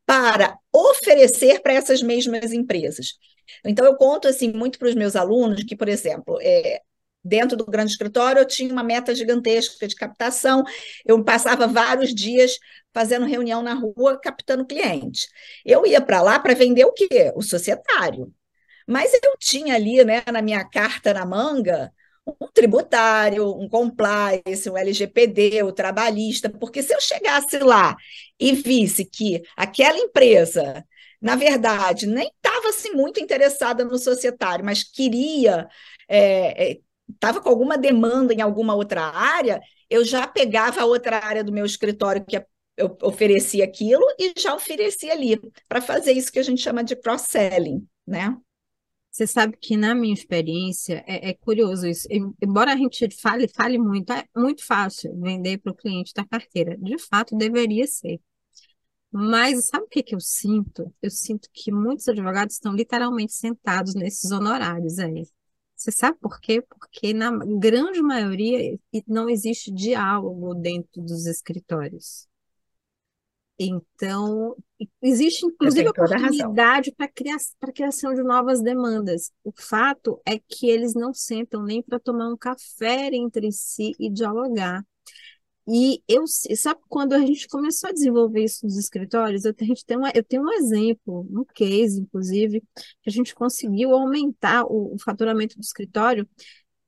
para oferecer para essas mesmas empresas? Então, eu conto assim muito para os meus alunos que, por exemplo, é, dentro do grande escritório, eu tinha uma meta gigantesca de captação, eu passava vários dias fazendo reunião na rua, captando cliente. Eu ia para lá para vender o quê? O societário. Mas eu tinha ali, né, na minha carta na manga, um tributário, um compliance, um LGPD, o trabalhista, porque se eu chegasse lá e visse que aquela empresa, na verdade, nem estava assim, muito interessada no societário, mas queria é estava com alguma demanda em alguma outra área, eu já pegava a outra área do meu escritório que eu oferecia aquilo e já oferecia ali, para fazer isso que a gente chama de cross-selling, né? Você sabe que na minha experiência é, é, curioso isso. Embora a gente fale, fale muito, é muito fácil vender para o cliente da carteira. De fato, deveria ser. Mas sabe o que, que eu sinto? Eu sinto que muitos advogados estão literalmente sentados nesses honorários aí. Você sabe por quê? Porque na grande maioria não existe diálogo dentro dos escritórios. Então, existe inclusive oportunidade para a criação de novas demandas. O fato é que eles não sentam nem para tomar um café entre si e dialogar. E eu sabe quando a gente começou a desenvolver isso nos escritórios, eu, a gente tem uma, eu tenho um exemplo, um case, inclusive, que a gente conseguiu aumentar o, o faturamento do escritório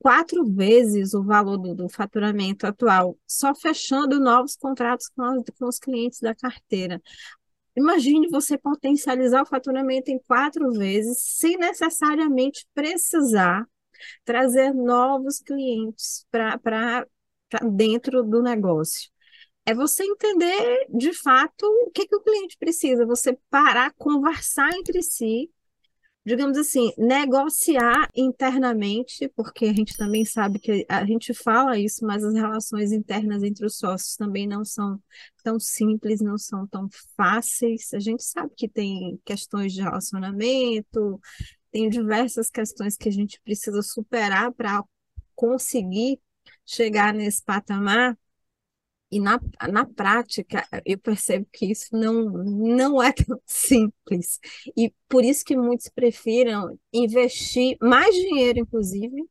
quatro vezes o valor do, do, faturamento atual, só fechando novos contratos com, as, com os clientes da carteira. Imagine você potencializar o faturamento em quatro vezes, sem necessariamente precisar trazer novos clientes para dentro do negócio. É você entender de fato o que, que o cliente precisa, você parar, conversar entre si digamos assim, negociar internamente, porque a gente também sabe que a gente fala isso, mas as relações internas entre os sócios também não são tão simples, não são tão fáceis. A gente sabe que tem questões de relacionamento, tem diversas questões que a gente precisa superar para conseguir chegar nesse patamar. E na, na prática, eu percebo que isso não, não é tão simples. E por isso que muitos prefiram investir mais dinheiro, inclusive,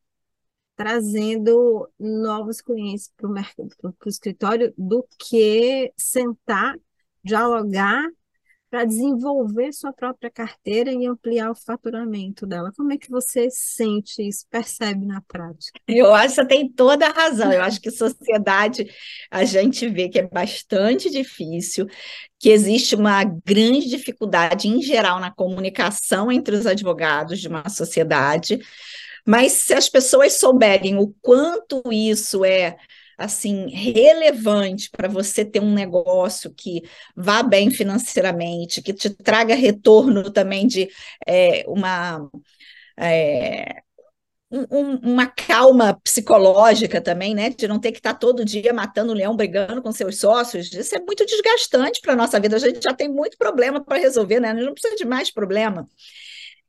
trazendo novos clientes para o escritório, do que sentar, dialogar para desenvolver sua própria carteira e ampliar o faturamento dela. Como é que você sente isso, percebe na prática? Eu acho que você tem toda a razão. Eu acho que sociedade a gente vê que é bastante difícil, que existe uma grande dificuldade em geral na comunicação entre os advogados de uma sociedade. Mas se as pessoas souberem o quanto isso é assim relevante para você ter um negócio que vá bem financeiramente, que te traga retorno também de é, uma é, um, uma calma psicológica também, né? De não ter que estar todo dia matando o leão, brigando com seus sócios. Isso é muito desgastante para a nossa vida. A gente já tem muito problema para resolver, né? A gente não precisa de mais problema.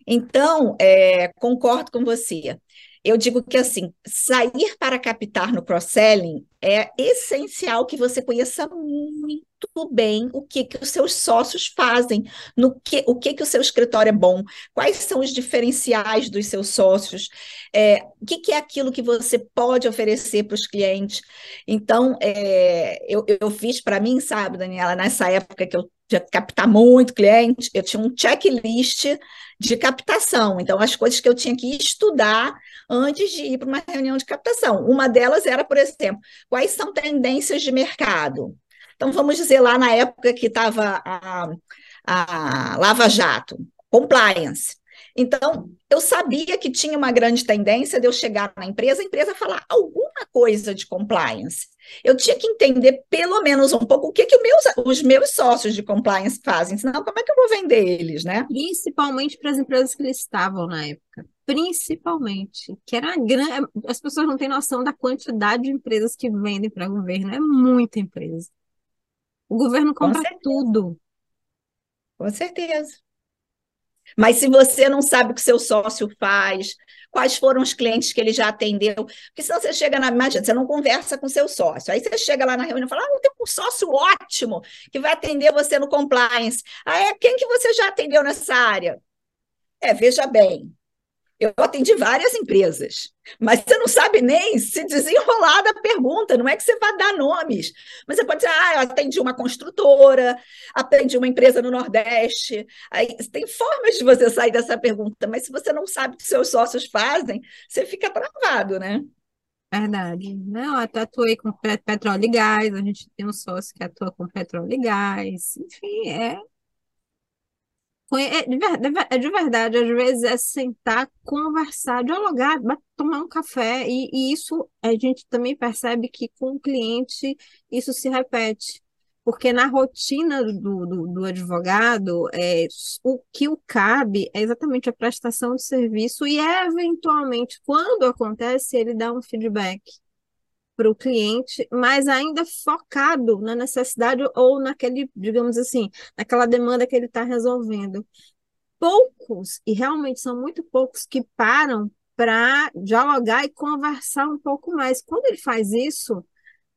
Então, é, concordo com você eu digo que assim, sair para captar no cross-selling é essencial que você conheça muito bem o que que os seus sócios fazem, no que o que que o seu escritório é bom, quais são os diferenciais dos seus sócios, é, o que, que é aquilo que você pode oferecer para os clientes. Então, é, eu, eu fiz para mim, sabe, Daniela, nessa época que eu de captar muito cliente, eu tinha um checklist de captação. Então, as coisas que eu tinha que estudar antes de ir para uma reunião de captação. Uma delas era, por exemplo, quais são tendências de mercado. Então, vamos dizer lá na época que estava a, a Lava Jato, compliance. Então, eu sabia que tinha uma grande tendência de eu chegar na empresa, a empresa falar alguma coisa de compliance. Eu tinha que entender pelo menos um pouco o que, que meus, os meus sócios de compliance fazem, senão como é que eu vou vender eles, né? Principalmente para as empresas que eles estavam na época. Principalmente, que era grande. As pessoas não têm noção da quantidade de empresas que vendem para o governo, é muita empresa. O governo compra tudo. Com certeza. Mas se você não sabe o que seu sócio faz, quais foram os clientes que ele já atendeu, porque senão você chega na. Imagina, você não conversa com seu sócio. Aí você chega lá na reunião e fala: Ah, eu tenho um sócio ótimo que vai atender você no compliance. Ah, é quem que você já atendeu nessa área? É, veja bem, eu atendi várias empresas, mas você não sabe nem se desenrolar da pergunta, não é que você vai dar nomes, mas você pode dizer, ah, eu atendi uma construtora, atendi uma empresa no Nordeste. Aí, tem formas de você sair dessa pergunta, mas se você não sabe o que seus sócios fazem, você fica travado, né? Verdade. Não, eu atuei com petróleo e gás, a gente tem um sócio que atua com petróleo e gás, enfim, é verdade, é de verdade, às vezes é sentar, conversar, dialogar, tomar um café, e, e isso a gente também percebe que com o cliente isso se repete. Porque na rotina do, do, do advogado, é, o que o cabe é exatamente a prestação de serviço e, eventualmente, quando acontece, ele dá um feedback para o cliente, mas ainda focado na necessidade ou naquele, digamos assim, naquela demanda que ele está resolvendo. Poucos, e realmente são muito poucos, que param para dialogar e conversar um pouco mais. Quando ele faz isso,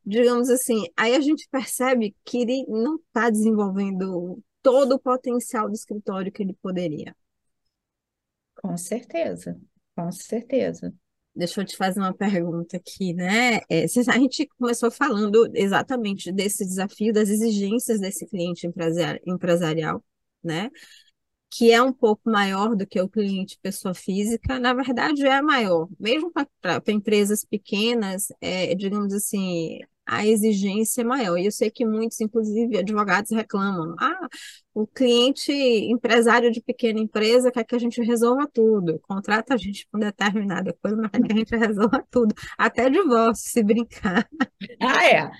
digamos assim, aí a gente percebe que ele não está desenvolvendo todo o potencial do escritório que ele poderia. Com certeza, com certeza. Deixa eu te fazer uma pergunta aqui, né? É, a gente começou falando exatamente desse desafio, das exigências desse cliente empresarial, né? Que é um pouco maior do que o cliente pessoa física, na verdade é maior, mesmo para empresas pequenas, é, digamos assim, a exigência é maior. E eu sei que muitos, inclusive, advogados reclamam. Ah, o cliente empresário de pequena empresa quer que a gente resolva tudo. Contrata a gente com determinada coisa, mas quer que a gente resolva tudo. Até divórcio, se brincar. Ah, é.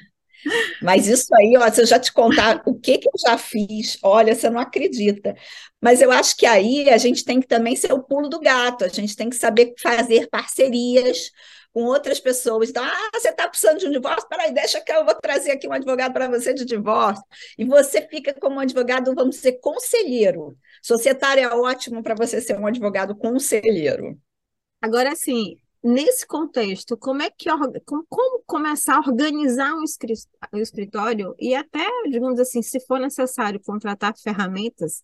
Mas isso aí, ó, se eu já te contar o que, que eu já fiz, olha, você não acredita. Mas eu acho que aí a gente tem que também ser o pulo do gato, a gente tem que saber fazer parcerias com outras pessoas. Então, ah, você está precisando de um divórcio? Peraí, deixa que eu vou trazer aqui um advogado para você de divórcio. E você fica como advogado, vamos dizer, conselheiro. Societário é ótimo para você ser um advogado conselheiro. Agora, assim, nesse contexto, como é que como começar a organizar um escritório e até, digamos assim, se for necessário contratar ferramentas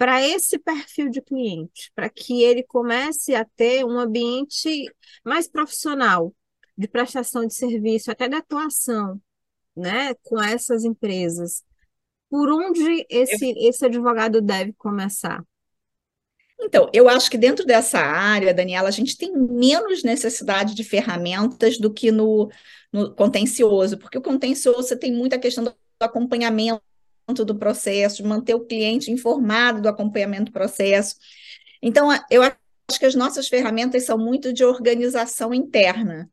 para esse perfil de cliente, para que ele comece a ter um ambiente mais profissional de prestação de serviço, até de atuação, né, com essas empresas. Por onde esse, esse advogado deve começar? Então, eu acho que dentro dessa área, Daniela, a gente tem menos necessidade de ferramentas do que no, no contencioso, porque o contencioso você tem muita questão do acompanhamento do processo, de manter o cliente informado do acompanhamento do processo. Então, eu acho que as nossas ferramentas são muito de organização interna.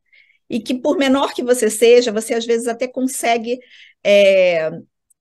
E que, por menor que você seja, você às vezes até consegue é,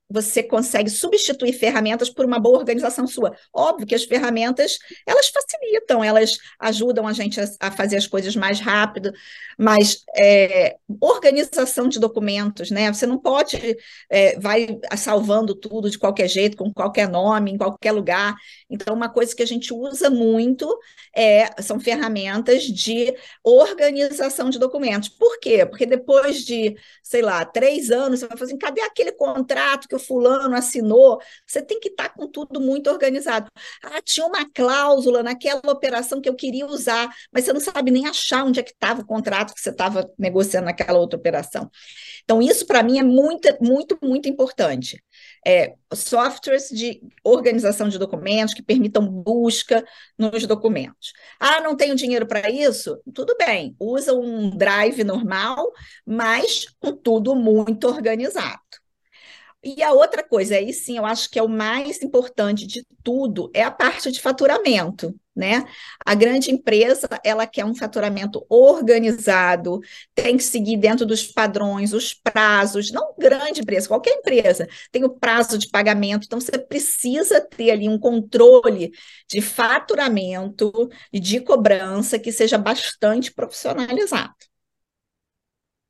você consegue substituir ferramentas por uma boa organização sua. Óbvio que as ferramentas, elas facilitam, elas ajudam a gente a, a fazer as coisas mais rápido, mas é, organização de documentos, né? Você não pode, é, vai salvando tudo de qualquer jeito, com qualquer nome, em qualquer lugar. Então, uma coisa que a gente usa muito é, são ferramentas de organização de documentos. Por quê? Porque depois de, sei lá, três anos, você vai fazer, assim, cadê aquele contrato que o fulano assinou, você tem que estar com tudo muito organizado. Ah, tinha uma cláusula naquela operação que eu queria usar, mas você não sabe nem achar onde é que estava o contrato que você estava negociando naquela outra operação. Então, isso para mim é muito, muito, muito importante. É, softwares de organização de documentos que permitam busca nos documentos. Ah, não tenho dinheiro para isso? Tudo bem, usa um drive normal, mas com tudo muito organizado. E a outra coisa, aí sim, eu acho que é o mais importante de tudo, é a parte de faturamento, né? A grande empresa, ela quer um faturamento organizado, tem que seguir dentro dos padrões, os prazos, não grande empresa, qualquer empresa tem o prazo de pagamento, então você precisa ter ali um controle de faturamento e de cobrança que seja bastante profissionalizado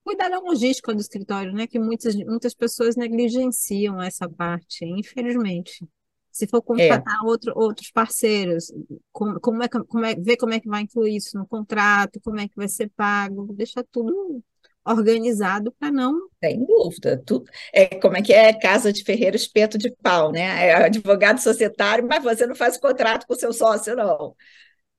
cuidar da logística do escritório, né? Que muitas, muitas pessoas negligenciam essa parte, infelizmente. Se for contratar é. outro, outros parceiros, como, como, é, como é, ver como é que vai incluir isso no contrato, como é que vai ser pago, deixar tudo organizado para não. Sem dúvida. Tu, é, como é que é casa de ferreiro, espeto de pau, né? É advogado societário, mas você não faz contrato com seu sócio, não.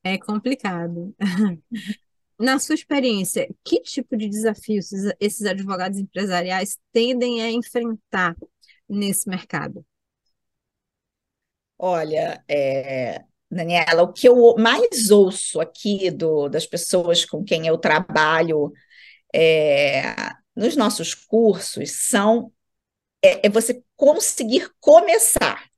É complicado. na sua experiência, que tipo de desafios esses advogados empresariais tendem a enfrentar nesse mercado? Olha, é, Daniela, o que eu mais ouço aqui do, das pessoas com quem eu trabalho é, nos nossos cursos são é, é você conseguir começar.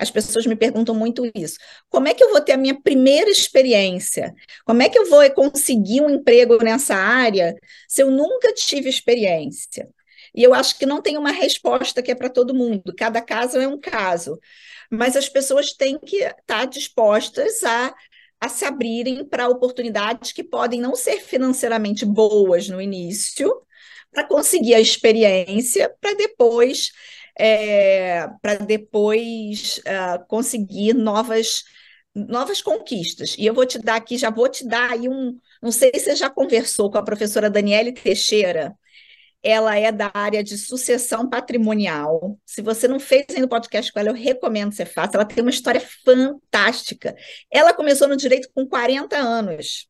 As pessoas me perguntam muito isso. Como é que eu vou ter a minha primeira experiência? Como é que eu vou conseguir um emprego nessa área se eu nunca tive experiência? E eu acho que não tem uma resposta que é para todo mundo. Cada caso é um caso. Mas as pessoas têm que estar dispostas a, a se abrirem para oportunidades que podem não ser financeiramente boas no início, para conseguir a experiência, para depois é, para depois uh, conseguir novas novas conquistas. E eu vou te dar aqui, já vou te dar aí um, não sei se você já conversou com a professora Daniele Teixeira, ela é da área de sucessão patrimonial. Se você não fez ainda o podcast com ela, eu recomendo que você faça. Ela tem uma história fantástica. Ela começou no direito com 40 anos.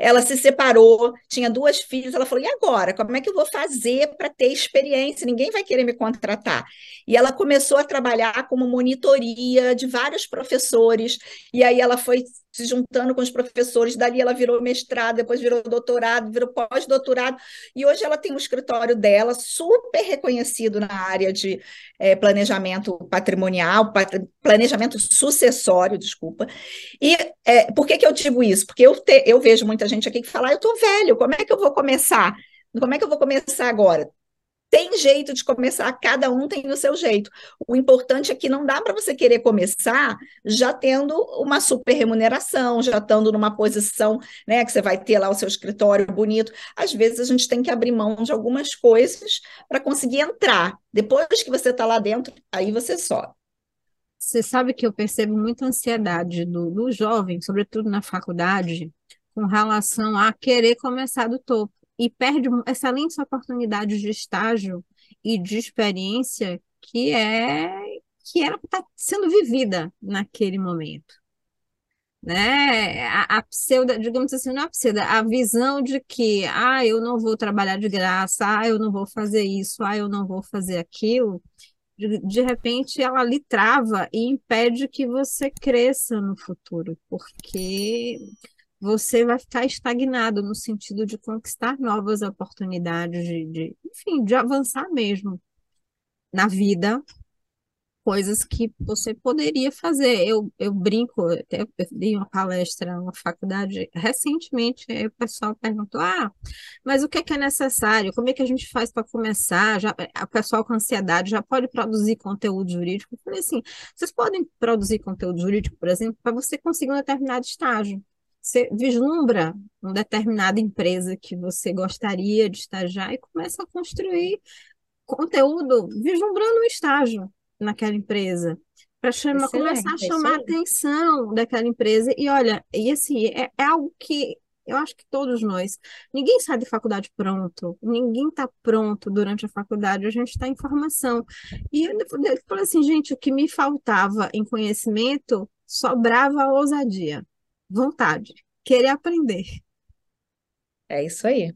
Ela se separou, tinha duas filhas. Ela falou: e agora? Como é que eu vou fazer para ter experiência? Ninguém vai querer me contratar. E ela começou a trabalhar como monitoria de vários professores. E aí ela foi se juntando com os professores. Dali ela virou mestrado, depois virou doutorado, virou pós-doutorado. E hoje ela tem um escritório dela, super reconhecido na área de é, planejamento patrimonial, planejamento sucessório, desculpa. E é, por que, que eu digo isso? Porque eu, te, eu vejo muita gente aqui que fala: ah, eu estou velho, como é que eu vou começar? Como é que eu vou começar agora? Tem jeito de começar, cada um tem o seu jeito. O importante é que não dá para você querer começar já tendo uma super remuneração, já estando numa posição, né, que você vai ter lá o seu escritório bonito. Às vezes a gente tem que abrir mão de algumas coisas para conseguir entrar. Depois que você está lá dentro, aí você sobe. Você sabe que eu percebo muita ansiedade do, do jovem, sobretudo na faculdade, com relação a querer começar do topo e perde excelentes oportunidades de estágio e de experiência que é que era está sendo vivida naquele momento. Né? A, a pseudo, digamos assim, não é a pseudo, a visão de que ah, eu não vou trabalhar de graça, ah, eu não vou fazer isso, ah, eu não vou fazer aquilo, de, de repente ela lhe trava e impede que você cresça no futuro, porque você vai ficar estagnado no sentido de conquistar novas oportunidades, de, de enfim, de avançar mesmo na vida, coisas que você poderia fazer. Eu, eu brinco, até eu dei uma palestra na faculdade recentemente, aí o pessoal perguntou: ah, mas o que é, que é necessário? Como é que a gente faz para começar? Já, o pessoal com ansiedade já pode produzir conteúdo jurídico? Eu falei assim: vocês podem produzir conteúdo jurídico, por exemplo, para você conseguir um determinado estágio. Você vislumbra uma determinada empresa que você gostaria de estagiar e começa a construir conteúdo vislumbrando um estágio naquela empresa para começar a chamar a atenção daquela empresa. E olha, e assim, é, é algo que eu acho que todos nós, ninguém sai da faculdade pronto, ninguém está pronto durante a faculdade, a gente está em formação. E eu, eu falei assim, gente, o que me faltava em conhecimento sobrava ousadia vontade, querer aprender. É isso aí.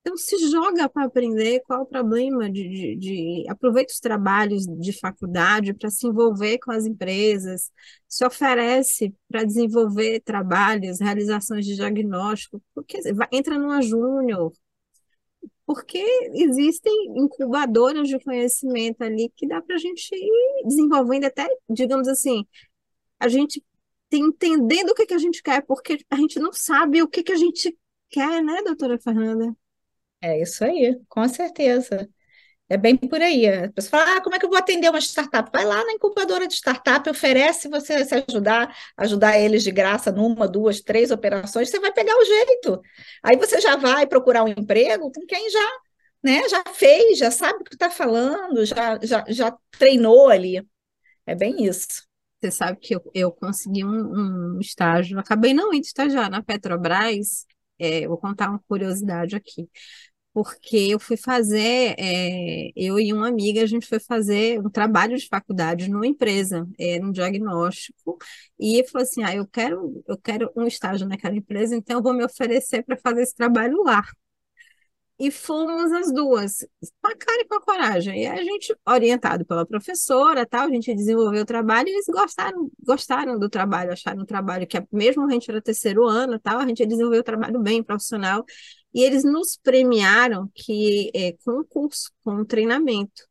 Então, se joga para aprender qual o problema de, de, de aproveita os trabalhos de faculdade para se envolver com as empresas, se oferece para desenvolver trabalhos, realizações de diagnóstico, porque vai, entra numa júnior, porque existem incubadoras de conhecimento ali que dá para a gente ir desenvolvendo até, digamos assim, a gente entendendo o que, que a gente quer, porque a gente não sabe o que, que a gente quer, né, doutora Fernanda? É isso aí, com certeza. É bem por aí. A pessoa fala, ah, como é que eu vou atender uma startup? Vai lá na incubadora de startup, oferece você se ajudar, ajudar eles de graça numa, duas, três operações, você vai pegar o jeito. Aí você já vai procurar um emprego com quem já, né, já fez, já sabe o que está falando, já, já, já treinou ali. É bem isso. Você sabe que eu, eu consegui um, um estágio, acabei não indo estagiar na Petrobras, é, vou contar uma curiosidade aqui, porque eu fui fazer, é, eu e uma amiga, a gente foi fazer um trabalho de faculdade numa empresa, era um diagnóstico, e falou assim, ah, eu quero, eu quero um estágio naquela empresa, então eu vou me oferecer para fazer esse trabalho lá e fomos as duas, com a cara e com a coragem. E a gente, orientado pela professora, tal, a gente desenvolveu o trabalho e eles gostaram, gostaram do trabalho, acharam um trabalho que, mesmo a gente era terceiro ano, tal, a gente desenvolveu o trabalho bem profissional. E eles nos premiaram que é, com um curso, com um treinamento.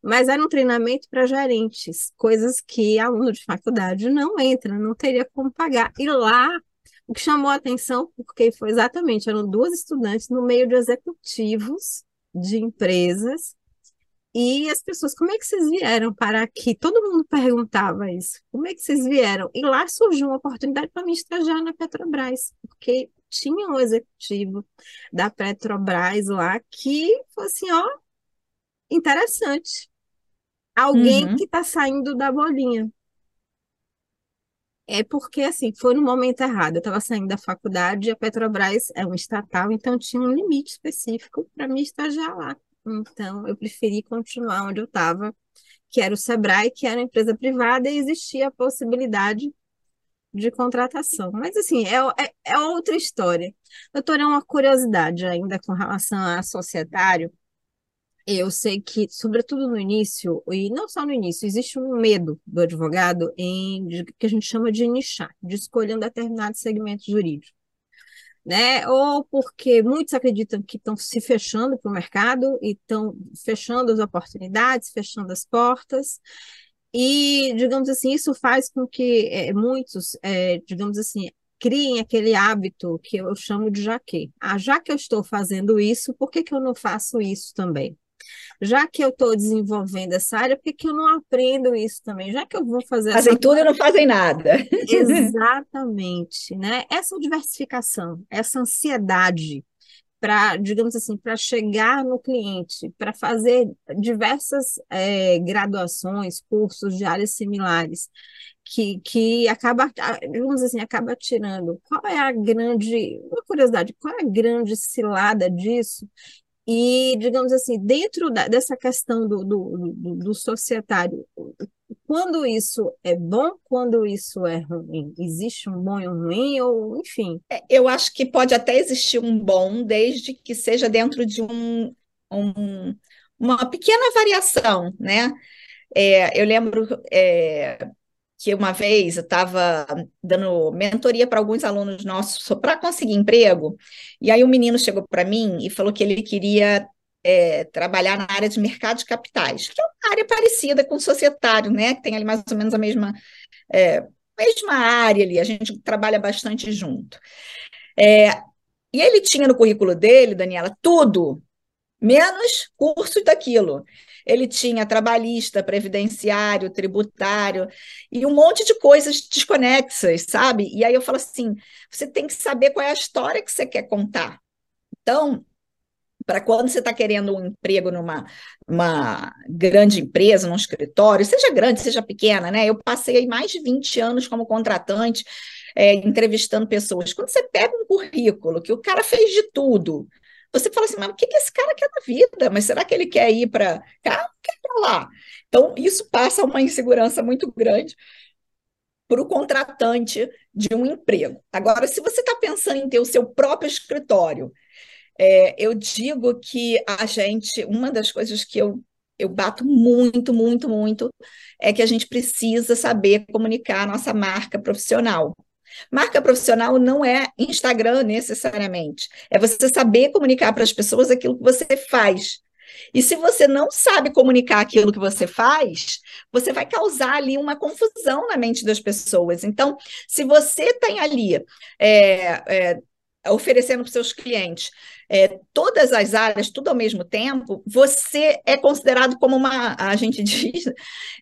Mas era um treinamento para gerentes, coisas que aluno de faculdade não entra, não teria como pagar. E lá o que chamou a atenção, porque foi exatamente, eram duas estudantes no meio de executivos de empresas, e as pessoas, como é que vocês vieram para aqui? Todo mundo perguntava isso. Como é que vocês vieram? E lá surgiu uma oportunidade para me estagiar na Petrobras, porque tinha um executivo da Petrobras lá que foi assim, ó, interessante. Alguém uhum. que está saindo da bolinha. É porque, assim, foi no momento errado. Eu estava saindo da faculdade, a Petrobras é um estatal, então tinha um limite específico para me estagiar lá. Então, eu preferi continuar onde eu estava, que era o Sebrae, que era uma empresa privada, e existia a possibilidade de contratação. Mas, assim, é, é, é outra história. Doutora, é uma curiosidade ainda com relação a societário. Eu sei que, sobretudo no início, e não só no início, existe um medo do advogado em de, que a gente chama de nichar, de escolher um determinado segmento jurídico. Né? Ou porque muitos acreditam que estão se fechando para o mercado e estão fechando as oportunidades, fechando as portas. E, digamos assim, isso faz com que é, muitos, é, digamos assim, criem aquele hábito que eu chamo de já que. Ah, já que eu estou fazendo isso, por que, que eu não faço isso também? Já que eu estou desenvolvendo essa área, por que, que eu não aprendo isso também? Já que eu vou fazer Fazem essa tudo e não fazem nada. Exatamente, né? Essa diversificação, essa ansiedade para, digamos assim, para chegar no cliente, para fazer diversas é, graduações, cursos de áreas similares, que, que acaba, digamos assim, acaba tirando. Qual é a grande, uma curiosidade, qual é a grande cilada disso? E, digamos assim, dentro da, dessa questão do, do, do, do societário, quando isso é bom, quando isso é ruim? Existe um bom e um ruim, ou enfim? É, eu acho que pode até existir um bom, desde que seja dentro de um, um uma pequena variação, né? É, eu lembro é, que uma vez eu estava dando mentoria para alguns alunos nossos para conseguir emprego, e aí um menino chegou para mim e falou que ele queria é, trabalhar na área de mercado de capitais, que é uma área parecida com o societário, né? Que tem ali mais ou menos a mesma, é, mesma área ali, a gente trabalha bastante junto. É, e ele tinha no currículo dele, Daniela, tudo, menos curso daquilo. Ele tinha trabalhista, previdenciário, tributário e um monte de coisas desconexas, sabe? E aí eu falo assim: você tem que saber qual é a história que você quer contar. Então, para quando você está querendo um emprego numa uma grande empresa, num escritório, seja grande, seja pequena, né? Eu passei mais de 20 anos como contratante, é, entrevistando pessoas. Quando você pega um currículo que o cara fez de tudo, você fala assim, mas o que, que esse cara quer na vida? Mas será que ele quer ir para cá? Quer para lá? Então, isso passa uma insegurança muito grande para o contratante de um emprego. Agora, se você está pensando em ter o seu próprio escritório, é, eu digo que a gente, uma das coisas que eu, eu bato muito, muito, muito, é que a gente precisa saber comunicar a nossa marca profissional. Marca profissional não é Instagram necessariamente, é você saber comunicar para as pessoas aquilo que você faz. E se você não sabe comunicar aquilo que você faz, você vai causar ali uma confusão na mente das pessoas. Então, se você tem ali é, é, oferecendo para os seus clientes é, todas as áreas, tudo ao mesmo tempo, você é considerado como uma, a gente diz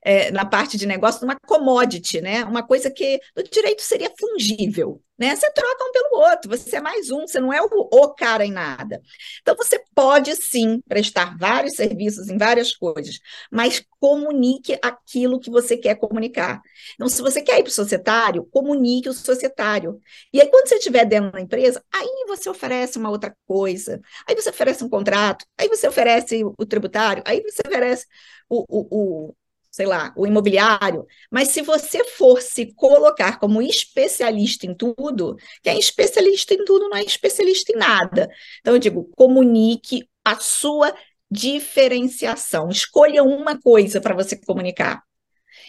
é, na parte de negócio, uma commodity, né? Uma coisa que no direito seria fungível né? Você troca um pelo outro, você é mais um, você não é o, o cara em nada. Então, você pode sim prestar vários serviços em várias coisas, mas comunique aquilo que você quer comunicar. Então, se você quer ir para o societário, comunique o societário. E aí, quando você estiver dentro da empresa, aí você oferece uma outra coisa, aí você oferece um contrato, aí você oferece o tributário, aí você oferece o, o, o sei lá, o imobiliário, mas se você for se colocar como especialista em tudo, quem é especialista em tudo não é especialista em nada. Então, eu digo, comunique a sua diferenciação. Escolha uma coisa para você comunicar.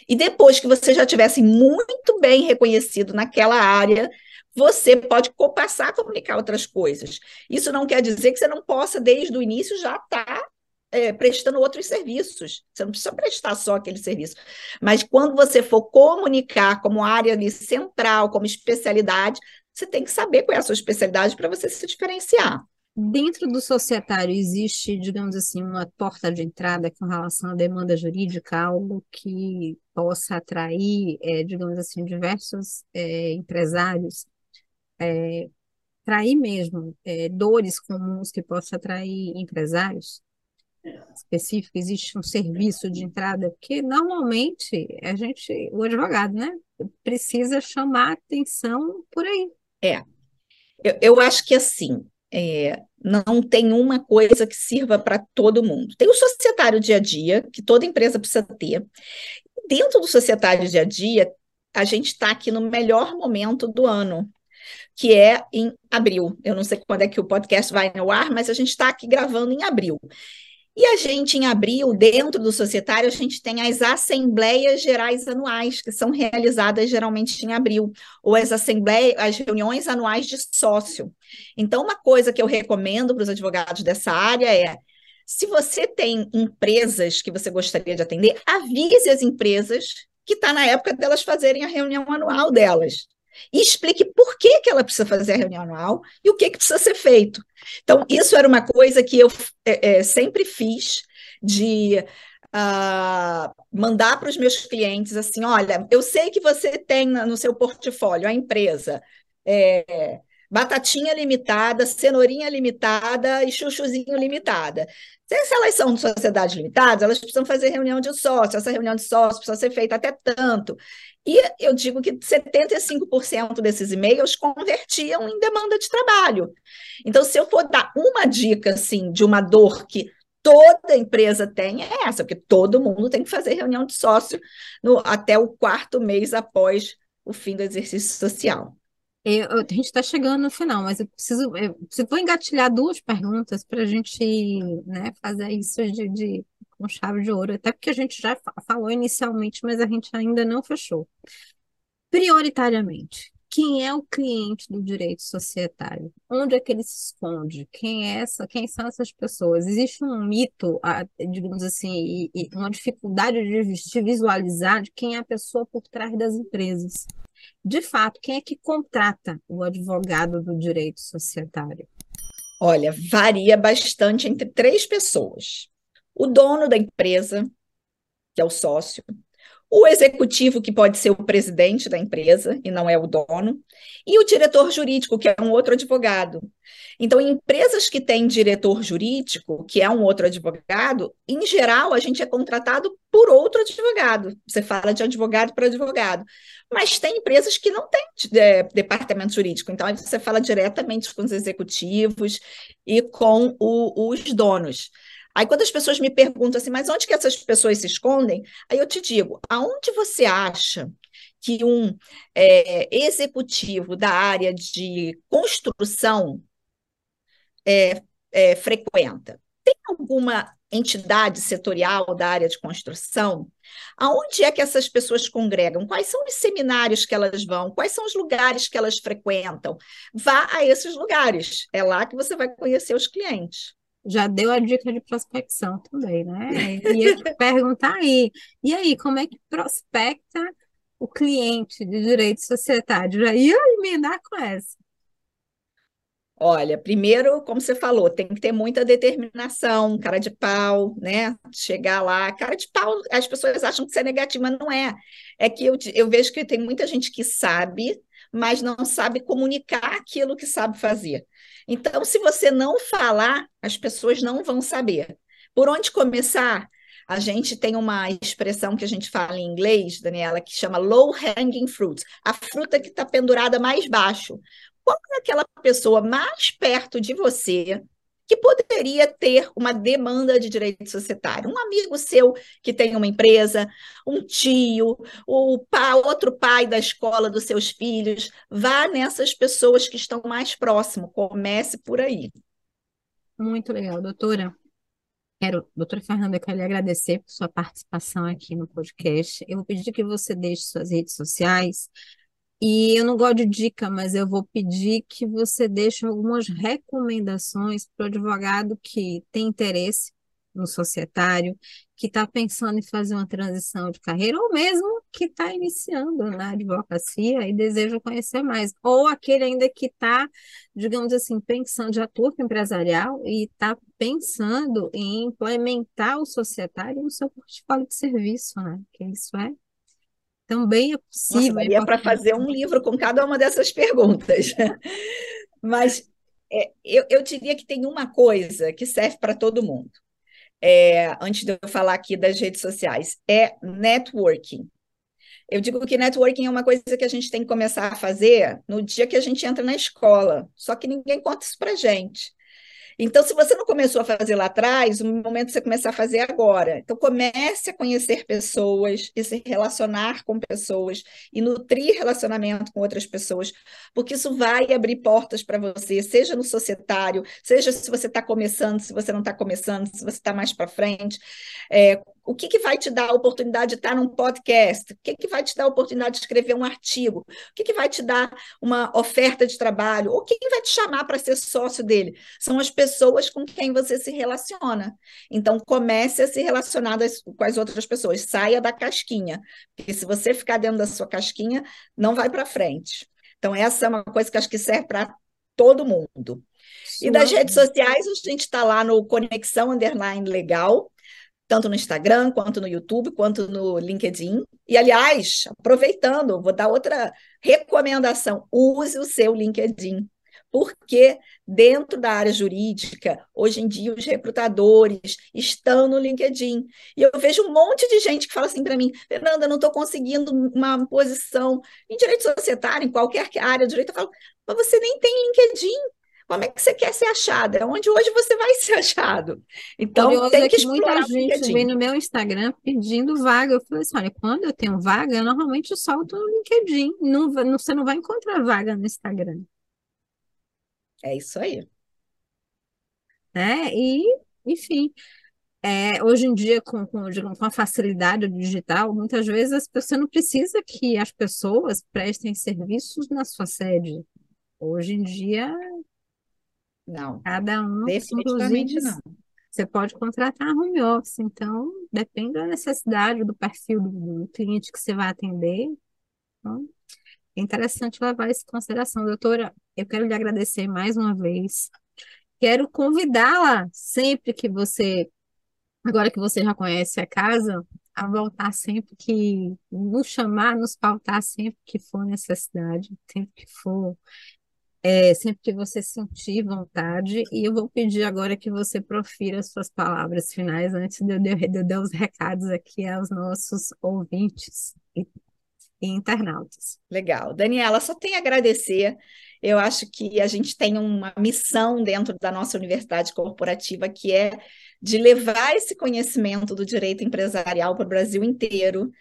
E depois que você já tivesse muito bem reconhecido naquela área, você pode passar a comunicar outras coisas. Isso não quer dizer que você não possa, desde o início, já estar tá é, prestando outros serviços. Você não precisa prestar só aquele serviço. Mas quando você for comunicar como área ali central, como especialidade, você tem que saber qual é a sua especialidade para você se diferenciar. Dentro do societário existe, digamos assim, uma porta de entrada com relação à demanda jurídica, algo que possa atrair, é, digamos assim, diversos é, empresários, é, atrair mesmo é, dores comuns que possa atrair empresários? específico, existe um serviço de entrada, porque normalmente a gente, o advogado, né, precisa chamar atenção por aí. É, eu, eu acho que assim, é, não tem uma coisa que sirva para todo mundo. Tem o societário dia a dia, que toda empresa precisa ter. Dentro do societário dia a dia, a gente está aqui no melhor momento do ano, que é em abril. Eu não sei quando é que o podcast vai no ar, mas a gente está aqui gravando em abril. E a gente, em abril, dentro do societário, a gente tem as assembleias gerais anuais, que são realizadas geralmente em abril, ou as assembleias, as reuniões anuais de sócio. Então, uma coisa que eu recomendo para os advogados dessa área é se você tem empresas que você gostaria de atender, avise as empresas que está na época delas fazerem a reunião anual delas e explique por que, que ela precisa fazer a reunião anual e o que, que precisa ser feito. Então, isso era uma coisa que eu é, é, sempre fiz, de uh, mandar para os meus clientes assim: olha, eu sei que você tem no seu portfólio a empresa. É, batatinha limitada, cenourinha limitada e chuchuzinho limitada. Se elas são de sociedades limitadas, elas precisam fazer reunião de sócio, essa reunião de sócio precisa ser feita até tanto. E eu digo que 75% desses e-mails convertiam em demanda de trabalho. Então, se eu for dar uma dica assim de uma dor que toda empresa tem, é essa, porque todo mundo tem que fazer reunião de sócio no, até o quarto mês após o fim do exercício social. Eu, a gente está chegando no final, mas eu preciso, eu, preciso vou engatilhar duas perguntas para a gente né, fazer isso de, de, com chave de ouro, até porque a gente já falou inicialmente, mas a gente ainda não fechou. Prioritariamente, quem é o cliente do direito societário? Onde é que ele se esconde? Quem é essa? Quem são essas pessoas? Existe um mito, digamos assim, e, uma dificuldade de visualizar de quem é a pessoa por trás das empresas de fato, quem é que contrata o advogado do direito societário? Olha, varia bastante entre três pessoas: o dono da empresa, que é o sócio, o executivo, que pode ser o presidente da empresa e não é o dono, e o diretor jurídico, que é um outro advogado. Então, em empresas que têm diretor jurídico, que é um outro advogado, em geral, a gente é contratado por outro advogado. Você fala de advogado para advogado. Mas tem empresas que não têm é, departamento jurídico, então você fala diretamente com os executivos e com o, os donos. Aí, quando as pessoas me perguntam assim, mas onde que essas pessoas se escondem? Aí eu te digo, aonde você acha que um é, executivo da área de construção é, é, frequenta? Tem alguma entidade setorial da área de construção? Aonde é que essas pessoas congregam? Quais são os seminários que elas vão? Quais são os lugares que elas frequentam? Vá a esses lugares. É lá que você vai conhecer os clientes já deu a dica de prospecção também, né? Ia te perguntar aí, e aí, como é que prospecta o cliente de direito societário? Já ia emendar com essa. Olha, primeiro, como você falou, tem que ter muita determinação, cara de pau, né? Chegar lá, cara de pau, as pessoas acham que isso é negativo, mas não é. É que eu, eu vejo que tem muita gente que sabe, mas não sabe comunicar aquilo que sabe fazer. Então, se você não falar, as pessoas não vão saber. Por onde começar? A gente tem uma expressão que a gente fala em inglês, Daniela, que chama low hanging fruit, a fruta que está pendurada mais baixo. Qual é aquela pessoa mais perto de você que poderia ter uma demanda de direito societário. Um amigo seu que tem uma empresa, um tio, o pai, outro pai da escola dos seus filhos, vá nessas pessoas que estão mais próximo, comece por aí. Muito legal, doutora. Quero, doutora Fernanda, quero lhe agradecer por sua participação aqui no podcast. Eu vou pedir que você deixe suas redes sociais, e eu não gosto de dica, mas eu vou pedir que você deixe algumas recomendações para o advogado que tem interesse no societário, que está pensando em fazer uma transição de carreira, ou mesmo que está iniciando na advocacia e deseja conhecer mais, ou aquele ainda que está, digamos assim, pensando, já atua empresarial e está pensando em implementar o societário no seu portfólio de serviço, né? Que isso é também é possível. Nossa, é para fazer um livro com cada uma dessas perguntas. Mas é, eu, eu diria que tem uma coisa que serve para todo mundo. É, antes de eu falar aqui das redes sociais, é networking. Eu digo que networking é uma coisa que a gente tem que começar a fazer no dia que a gente entra na escola, só que ninguém conta isso para gente. Então, se você não começou a fazer lá atrás, o momento você começar a fazer agora. Então, comece a conhecer pessoas e se relacionar com pessoas e nutrir relacionamento com outras pessoas, porque isso vai abrir portas para você, seja no societário, seja se você está começando, se você não está começando, se você está mais para frente. É, o que, que vai te dar a oportunidade de estar num podcast? O que, que vai te dar a oportunidade de escrever um artigo? O que, que vai te dar uma oferta de trabalho? Ou quem vai te chamar para ser sócio dele? São as pessoas com quem você se relaciona. Então, comece a se relacionar com as outras pessoas. Saia da casquinha. Porque se você ficar dentro da sua casquinha, não vai para frente. Então, essa é uma coisa que acho que serve para todo mundo. E das redes sociais, a gente está lá no Conexão Underline Legal, tanto no Instagram, quanto no YouTube, quanto no LinkedIn. E, aliás, aproveitando, vou dar outra recomendação: use o seu LinkedIn. Porque dentro da área jurídica, hoje em dia, os recrutadores estão no LinkedIn. E eu vejo um monte de gente que fala assim para mim: Fernanda, não estou conseguindo uma posição em direito societário, em qualquer área de direito. Eu falo, mas você nem tem LinkedIn. Como é que você quer ser achada? É onde hoje você vai ser achado. Então, Curioso tem é que, que muita gente vem no meu Instagram pedindo vaga. Eu falei assim, olha, quando eu tenho vaga, eu normalmente solto no LinkedIn. Não, não, você não vai encontrar vaga no Instagram. É isso aí. É, e, enfim, é, hoje em dia, com, com, com a facilidade digital, muitas vezes você não precisa que as pessoas prestem serviços na sua sede. Hoje em dia, não. Cada um, Definitivamente não. Você pode contratar home office, então depende da necessidade, do perfil do, do cliente que você vai atender. Então, é interessante levar isso em consideração. Doutora, eu quero lhe agradecer mais uma vez. Quero convidá-la sempre que você, agora que você já conhece a casa, a voltar sempre que nos chamar, nos pautar sempre que for necessidade, sempre que for é, sempre que você sentir vontade, e eu vou pedir agora que você profira as suas palavras finais antes de eu, de eu dar os recados aqui aos nossos ouvintes e, e internautas. Legal. Daniela, só tenho a agradecer. Eu acho que a gente tem uma missão dentro da nossa universidade corporativa que é de levar esse conhecimento do direito empresarial para o Brasil inteiro,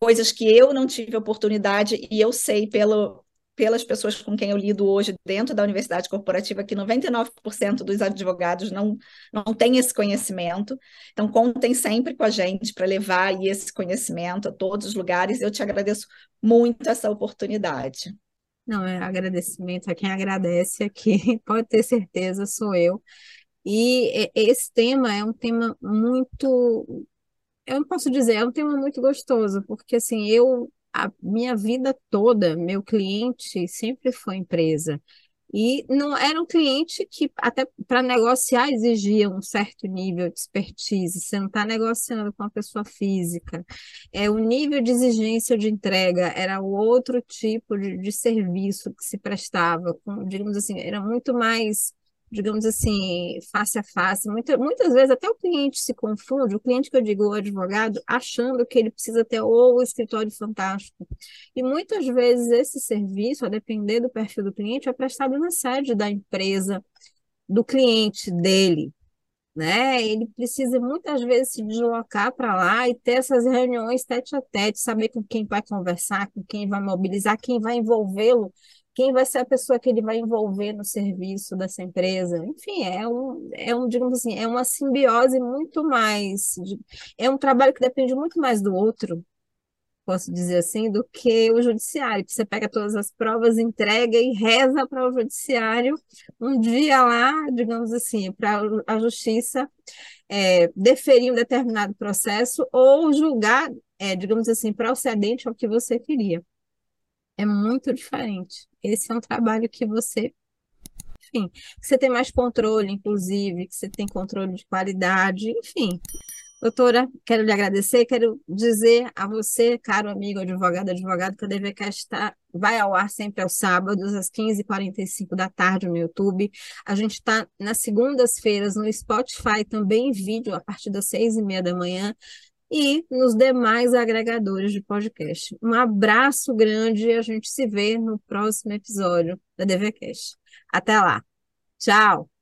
coisas que eu não tive oportunidade e eu sei pelo, pelas pessoas com quem eu lido hoje dentro da universidade corporativa, que 99% dos advogados não, não têm esse conhecimento. Então, contem sempre com a gente para levar esse conhecimento a todos os lugares. Eu te agradeço muito essa oportunidade. Não, é agradecimento a quem agradece aqui, pode ter certeza, sou eu. E esse tema é um tema muito, eu não posso dizer, é um tema muito gostoso, porque assim, eu a minha vida toda, meu cliente sempre foi empresa. E não era um cliente que, até para negociar, exigia um certo nível de expertise. Você não está negociando com uma pessoa física. É, o nível de exigência de entrega era outro tipo de, de serviço que se prestava. Com, digamos assim, era muito mais digamos assim, face a face. Muita, muitas vezes até o cliente se confunde, o cliente que eu digo, o advogado, achando que ele precisa ter o escritório fantástico. E muitas vezes esse serviço, a depender do perfil do cliente, é prestado na sede da empresa, do cliente dele. Né? Ele precisa muitas vezes se deslocar para lá e ter essas reuniões tete a tete, saber com quem vai conversar, com quem vai mobilizar, quem vai envolvê-lo quem vai ser a pessoa que ele vai envolver no serviço dessa empresa. Enfim, é um, é um digamos assim, é uma simbiose muito mais, é um trabalho que depende muito mais do outro, posso dizer assim, do que o judiciário. Você pega todas as provas, entrega e reza para o judiciário um dia lá, digamos assim, para a justiça é, deferir um determinado processo ou julgar, é, digamos assim, procedente ao que você queria. É muito diferente. Esse é um trabalho que você, enfim, que você tem mais controle, inclusive, que você tem controle de qualidade, enfim. Doutora, quero lhe agradecer, quero dizer a você, caro amigo advogado, advogado, que a DVCast está, vai ao ar sempre aos sábados, às 15h45 da tarde no YouTube. A gente está nas segundas-feiras no Spotify, também em vídeo, a partir das seis e meia da manhã e nos demais agregadores de podcast. Um abraço grande e a gente se vê no próximo episódio da DVCast. Até lá. Tchau.